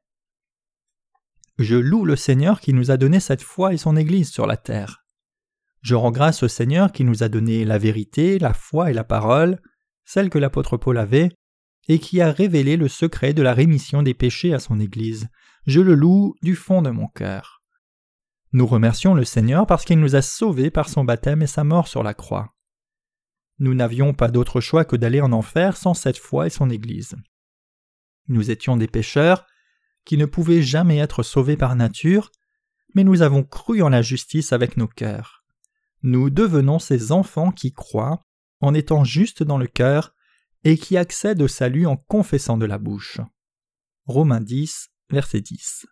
Je loue le Seigneur qui nous a donné cette foi et son Église sur la terre. Je rends grâce au Seigneur qui nous a donné la vérité, la foi et la parole, celle que l'apôtre Paul avait, et qui a révélé le secret de la rémission des péchés à son Église. Je le loue du fond de mon cœur. Nous remercions le Seigneur parce qu'il nous a sauvés par son baptême et sa mort sur la croix. Nous n'avions pas d'autre choix que d'aller en enfer sans cette foi et son Église. Nous étions des pécheurs qui ne pouvaient jamais être sauvés par nature, mais nous avons cru en la justice avec nos cœurs. Nous devenons ces enfants qui croient en étant justes dans le cœur et qui accèdent au salut en confessant de la bouche. Romains 10, verset 10.